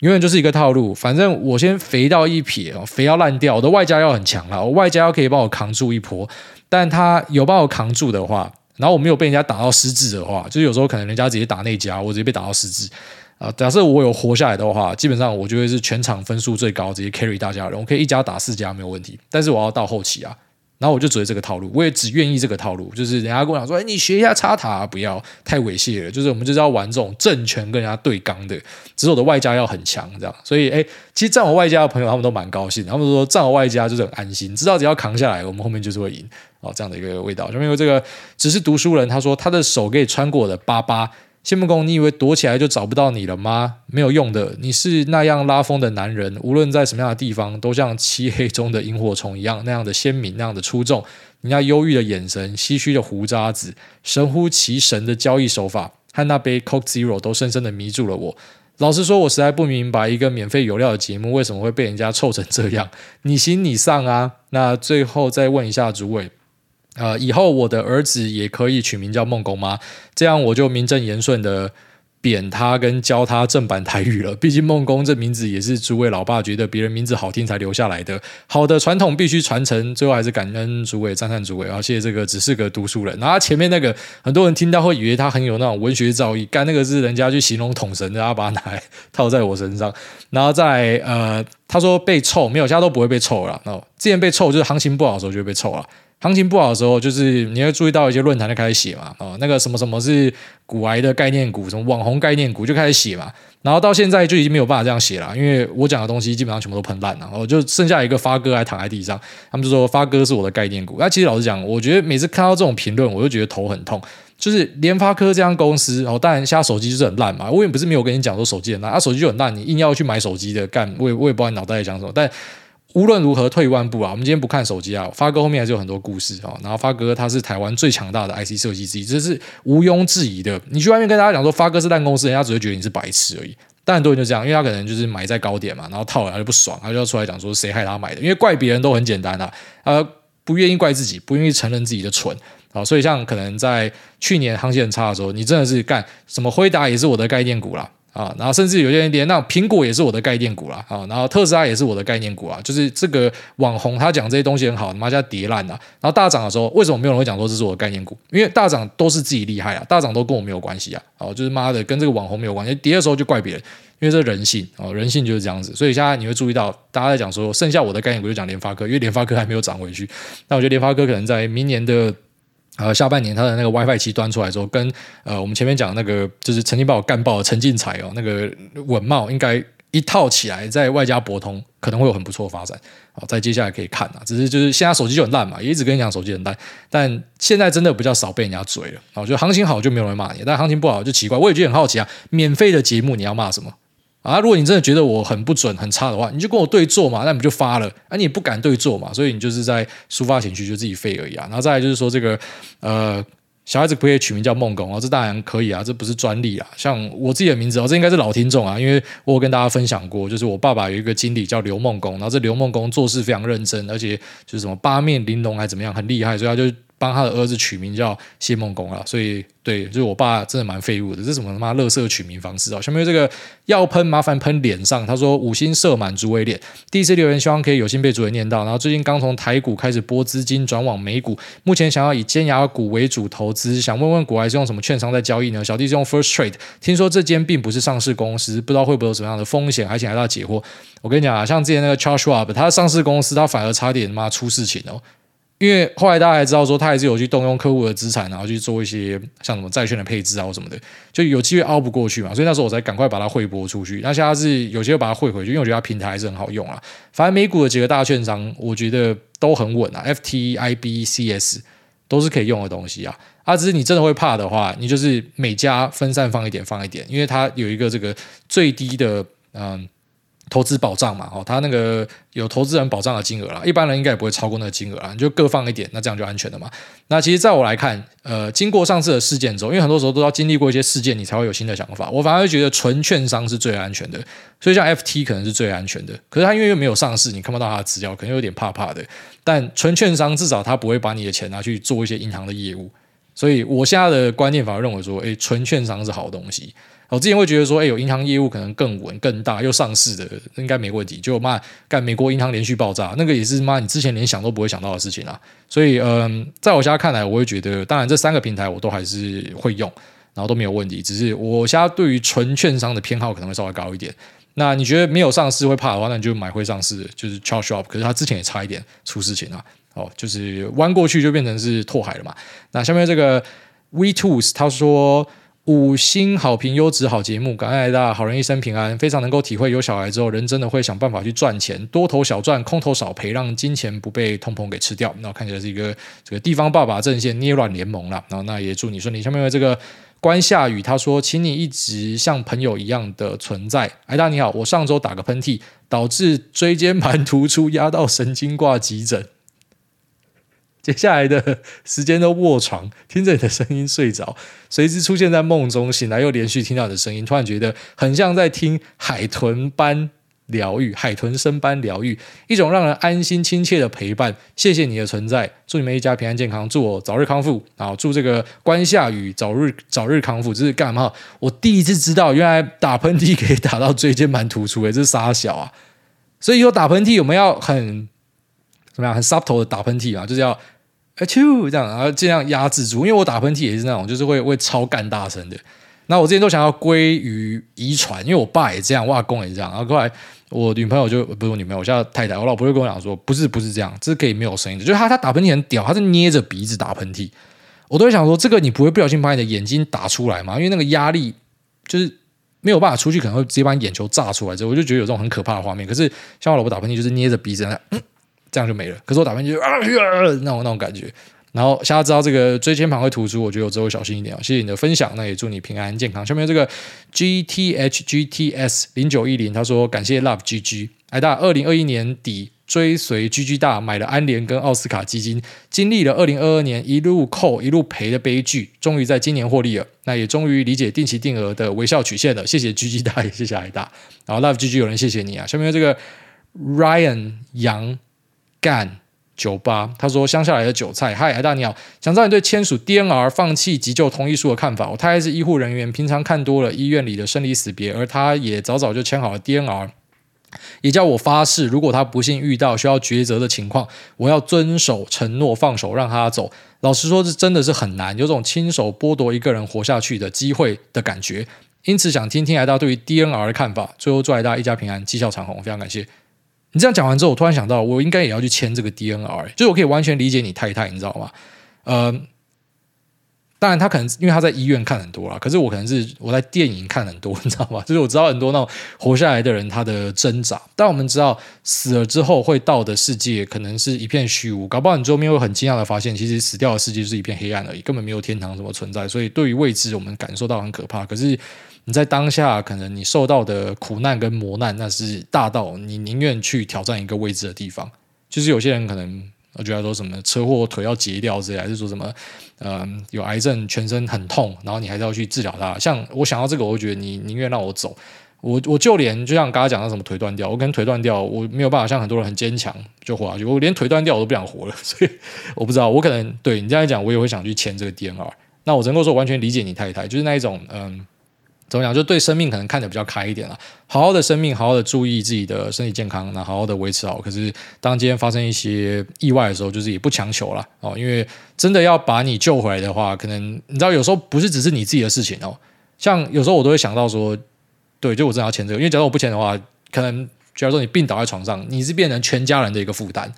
永远就是一个套路。反正我先肥到一撇哦，肥到烂掉，我的外加要很强了，我外加要可以帮我扛住一波。但他有帮我扛住的话，然后我没有被人家打到失智的话，就是有时候可能人家直接打内加，我直接被打到失智啊。假设我有活下来的话，基本上我就会是全场分数最高，直接 carry 大家人，我可以一家打四家没有问题。但是我要到后期啊。然后我就只会这个套路，我也只愿意这个套路，就是人家跟我讲说，哎，你学一下插塔，不要太猥亵了，就是我们就是要玩这种正拳跟人家对刚的，只是我的外加要很强，这样。所以，哎，其实站我外加的朋友他们都蛮高兴，他们说站我外加就是很安心，知道只要扛下来，我们后面就是会赢哦，这样的一个味道。就因为这个只是读书人，他说他的手可以穿过我的疤疤。谢木工，你以为躲起来就找不到你了吗？没有用的，你是那样拉风的男人，无论在什么样的地方，都像漆黑中的萤火虫一样，那样的鲜明，那样的出众。你那忧郁的眼神，唏嘘的胡渣子，神乎其神的交易手法，和那杯 Coke Zero 都深深的迷住了我。老实说，我实在不明白，一个免费有料的节目为什么会被人家臭成这样。你行你上啊！那最后再问一下主委。呃，以后我的儿子也可以取名叫孟公吗？这样我就名正言顺的贬他跟教他正版台语了。毕竟孟公这名字也是诸位老爸觉得别人名字好听才留下来的。好的传统必须传承，最后还是感恩诸位，赞叹诸位。然后谢谢这个只是个读书人。然后前面那个很多人听到会以为他很有那种文学造诣，干那个是人家去形容统神的，阿巴奶套在我身上。然后再呃，他说被臭没有，现在都不会被臭了。哦，之前被臭就是行情不好的时候就会被臭了。行情不好的时候，就是你会注意到一些论坛就开始写嘛，哦，那个什么什么是股癌的概念股，什么网红概念股就开始写嘛，然后到现在就已经没有办法这样写了，因为我讲的东西基本上全部都喷烂了，然后就剩下一个发哥还躺在地上，他们就说发哥是我的概念股。那其实老实讲，我觉得每次看到这种评论，我就觉得头很痛。就是联发科这样公司，哦，当然现在手机就是很烂嘛，我也不是没有跟你讲说手机很烂，啊，手机就很烂，你硬要去买手机的干，我也我也不知道你脑袋在想什么，但。无论如何，退一万步啊，我们今天不看手机啊。发哥后面还是有很多故事啊。然后发哥他是台湾最强大的 IC 设计之一，这是毋庸置疑的。你去外面跟大家讲说发哥是烂公司，人家只会觉得你是白痴而已。但很多人就这样，因为他可能就是买在高点嘛，然后套了他就不爽，他就要出来讲说谁害他买的。因为怪别人都很简单啊，呃，不愿意怪自己，不愿意承认自己的蠢啊。所以像可能在去年行情很差的时候，你真的是干什么辉达也是我的概念股啦。啊，然后甚至有些人连那苹果也是我的概念股啦，啊，然后特斯拉也是我的概念股啊，就是这个网红他讲这些东西很好，他妈叫跌烂了，然后大涨的时候，为什么没有人会讲说这是我的概念股？因为大涨都是自己厉害啊，大涨都跟我没有关系啊，哦，就是妈的跟这个网红没有关系，跌的时候就怪别人，因为这人性哦，人性就是这样子，所以现在你会注意到大家在讲说，剩下我的概念股就讲联发科，因为联发科还没有涨回去，那我觉得联发科可能在明年的。呃，下半年它的那个 WiFi 七端出来之后，跟呃我们前面讲那个就是曾经把我干爆的陈进财哦，那个稳懋应该一套起来，在外加博通可能会有很不错的发展。好，在接下来可以看啊，只是就是现在手机就很烂嘛，也一直跟你讲手机很烂，但现在真的比较少被人家追了。我觉得行情好就没有人骂你，但行情不好就奇怪。我也觉得很好奇啊，免费的节目你要骂什么？啊，如果你真的觉得我很不准、很差的话，你就跟我对坐嘛，那你不就发了？啊，你也不敢对坐嘛，所以你就是在抒发情绪，就自己废而已啊。然后再来就是说，这个呃，小孩子可以取名叫孟工啊，这当然可以啊，这不是专利啊。像我自己的名字哦，这应该是老听众啊，因为我有跟大家分享过，就是我爸爸有一个经理叫刘孟工，然后这刘孟工做事非常认真，而且就是什么八面玲珑还怎么样，很厉害，所以他就帮他的儿子取名叫谢孟恭啊，所以对，就是我爸真的蛮废物的，这什么他妈垃圾取名方式啊？下面这个要喷麻烦喷脸上，他说五星射满主委脸，第一次留言希望可以有幸被主委念到，然后最近刚从台股开始拨资金转往美股，目前想要以尖牙股为主投资，想问问股还是用什么券商在交易呢？小弟是用 First Trade，听说这间并不是上市公司，不知道会不会有什么样的风险，还请来大解惑。我跟你讲啊，像之前那个 Charles Schwab，他上市公司，他反而差点妈出事情哦。因为后来大家还知道说，他还是有去动用客户的资产，然后去做一些像什么债券的配置啊或什么的，就有机会熬不过去嘛。所以那时候我才赶快把它汇拨出去。那现在是有机会把它汇回去，因为我觉得它平台还是很好用啊。反正美股的几个大券商，我觉得都很稳啊，FT、IB、CS 都是可以用的东西啊。啊，只是你真的会怕的话，你就是每家分散放一点，放一点，因为它有一个这个最低的嗯。投资保障嘛，哦，他那个有投资人保障的金额啦，一般人应该也不会超过那个金额啦，你就各放一点，那这样就安全了嘛。那其实在我来看，呃，经过上次的事件之后，因为很多时候都要经历过一些事件，你才会有新的想法。我反而会觉得纯券商是最安全的，所以像 FT 可能是最安全的。可是他因为又没有上市，你看不到他的资料，可能有点怕怕的。但纯券商至少他不会把你的钱拿去做一些银行的业务，所以我现在的观念反而认为说，诶，纯券商是好东西。我之前会觉得说，哎，有银行业务可能更稳、更大，又上市的，应该没问题。就妈干美国银行连续爆炸，那个也是妈你之前连想都不会想到的事情啊。所以，嗯，在我现在看来，我会觉得，当然这三个平台我都还是会用，然后都没有问题。只是我现在对于纯券商的偏好可能会稍微高一点。那你觉得没有上市会怕的话，那你就买会上市，就是 Charles Shop。可是他之前也差一点出事情啊。哦，就是弯过去就变成是拓海了嘛。那下面这个 We Tools 他说。五星好评，优质好节目，感恩大家，好人一生平安。非常能够体会有小孩之后，人真的会想办法去赚钱，多头小赚，空头少赔，让金钱不被通膨给吃掉。那看起来是一个这个地方爸爸阵线捏软联盟了。然后那也祝你顺利。下面有这个关夏雨，他说，请你一直像朋友一样的存在。哎，大你好，我上周打个喷嚏，导致椎间盘突出，压到神经挂急诊。接下来的时间都卧床，听着你的声音睡着，随之出现在梦中，醒来又连续听到你的声音，突然觉得很像在听海豚般疗愈，海豚声般疗愈，一种让人安心亲切的陪伴。谢谢你的存在，祝你们一家平安健康，祝我早日康复，啊祝这个关夏雨早日早日康复。这是干嘛？我第一次知道，原来打喷嚏可以打到椎间盘突出，诶，这是杀小啊！所以说打喷嚏我们要很怎么样？很 subtle 的打喷嚏啊，就是要。啊啾，这样，然后尽量压制住，因为我打喷嚏也是那种，就是会会超干大声的。那我之前都想要归于遗传，因为我爸也这样，我阿公也这样。然后后来我女朋友就不是我女朋友，我现在太太，我老婆就跟我讲说，不是不是这样，这是可以没有声音的。就是他他打喷嚏很屌，他是捏着鼻子打喷嚏。我都会想说，这个你不会不小心把你的眼睛打出来吗？因为那个压力就是没有办法出去，可能会直接把你眼球炸出来。之后我就觉得有这种很可怕的画面。可是像我老婆打喷嚏，就是捏着鼻子。嗯这样就没了。可是我打喷嚏就啊，那种那种感觉。然后现在知道这个椎间盘会突出，我觉得我之后小心一点啊。谢谢你的分享，那也祝你平安健康。下面这个 G T H G T S 零九一零，他说感谢 Love G G。哎大，二零二一年底追随 G G 大买了安联跟奥斯卡基金，经历了二零二二年一路扣一路赔的悲剧，终于在今年获利了。那也终于理解定期定额的微笑曲线了。谢谢 G G 大，也谢谢艾大。然后 Love G G 有人谢谢你啊。下面这个 Ryan 杨。干酒吧，他说乡下来的韭菜，嗨，海大你好，想知道你对签署 DNR 放弃急救同意书的看法。我太太是医护人员，平常看多了医院里的生离死别，而他也早早就签好了 DNR，也叫我发誓，如果他不幸遇到需要抉择的情况，我要遵守承诺，放手让他走。老实说，这真的是很难，有种亲手剥夺一个人活下去的机会的感觉。因此，想听听海大对于 DNR 的看法。最后，祝海大一家平安，绩效长虹，非常感谢。你这样讲完之后，我突然想到，我应该也要去签这个 DNR，就是我可以完全理解你太太，你知道吗？呃，当然他可能因为他在医院看很多啦，可是我可能是我在电影看很多，你知道吗？就是我知道很多那种活下来的人他的挣扎。但我们知道死了之后会到的世界可能是一片虚无，搞不好你后面会很惊讶的发现，其实死掉的世界就是一片黑暗而已，根本没有天堂什么存在。所以对于未知，我们感受到很可怕。可是。你在当下，可能你受到的苦难跟磨难，那是大到你宁愿去挑战一个未知的地方。就是有些人可能我觉得说什么车祸腿要截掉之类，还是说什么，嗯，有癌症全身很痛，然后你还是要去治疗它。像我想到这个，我会觉得你宁愿让我走。我我就连就像刚刚讲到什么腿断掉，我跟腿断掉，我没有办法像很多人很坚强就活下去。我连腿断掉我都不想活了，所以我不知道，我可能对你这样讲，我也会想去签这个 DNR。那我能够说，完全理解你太太，就是那一种嗯，怎么讲，就对生命可能看得比较开一点了。好好的生命，好好的注意自己的身体健康，那好好的维持好。可是当今天发生一些意外的时候，就是也不强求了哦，因为真的要把你救回来的话，可能你知道有时候不是只是你自己的事情哦。像有时候我都会想到说。对，就我真的要签这个，因为假如我不签的话，可能假如说你病倒在床上，你是变成全家人的一个负担，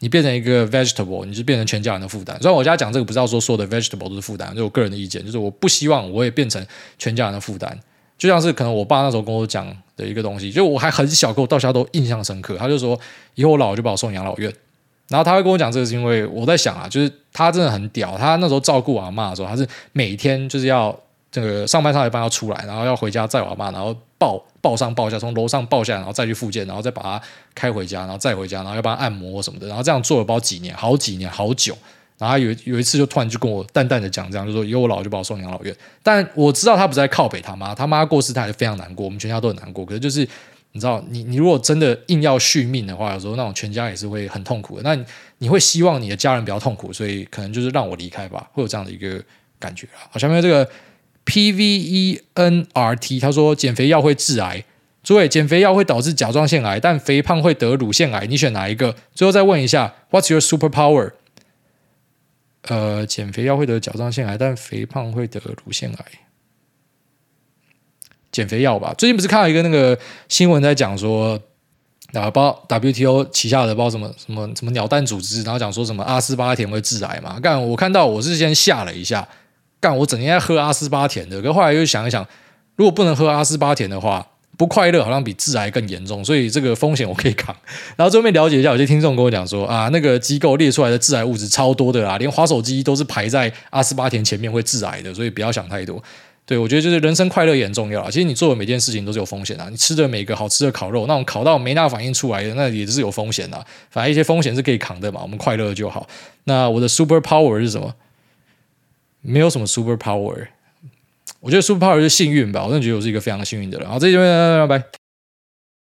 你变成一个 vegetable，你是变成全家人的负担。虽然我家讲这个不是要说所有的 vegetable 都是负担，就我个人的意见，就是我不希望我也变成全家人的负担。就像是可能我爸那时候跟我讲的一个东西，就我还很小，跟我到现在都印象深刻。他就说，以后我老了就把我送养老院。然后他会跟我讲这个，是因为我在想啊，就是他真的很屌，他那时候照顾我阿妈的时候，他是每天就是要。这个上班上一班要出来，然后要回家载我阿妈，然后抱抱上抱下，从楼上抱下来，然后再去复健，然后再把它开回家，然后再回家，然后要帮他按摩什么的，然后这样做了包几年，好几年，好久。然后有有一次就突然就跟我淡淡的讲，这样就说以后我老了就把我送养老院。但我知道他不是在靠北他妈，他妈过世他还非常难过，我们全家都很难过。可是就是你知道，你你如果真的硬要续命的话，有时候那种全家也是会很痛苦的。那你，会希望你的家人比较痛苦，所以可能就是让我离开吧，会有这样的一个感觉啊。好，下面这个。P V E N R T，他说减肥药会致癌。诸位，减肥药会导致甲状腺癌，但肥胖会得乳腺癌，你选哪一个？最后再问一下，What's your superpower？呃，减肥药会得甲状腺癌，但肥胖会得乳腺癌。减肥药吧。最近不是看到一个那个新闻在讲说，啊，包 W T O 旗下的包什么什么什么鸟蛋组织，然后讲说什么阿斯巴甜会致癌嘛？干，我看到我是先吓了一下。干，我整天在喝阿斯巴甜的，可后来又想一想，如果不能喝阿斯巴甜的话，不快乐好像比致癌更严重，所以这个风险我可以扛。然后这边面了解一下，有些听众跟我讲说啊，那个机构列出来的致癌物质超多的啦，连滑手机都是排在阿斯巴甜前面会致癌的，所以不要想太多。对，我觉得就是人生快乐也很重要啊。其实你做的每件事情都是有风险的，你吃的每个好吃的烤肉，那种烤到没那反应出来的，那也是有风险的。反正一些风险是可以扛的嘛，我们快乐就好。那我的 super power 是什么？没有什么 super power，我觉得 super power 是幸运吧，我真的觉得我是一个非常幸运的人。好，这一边拜拜。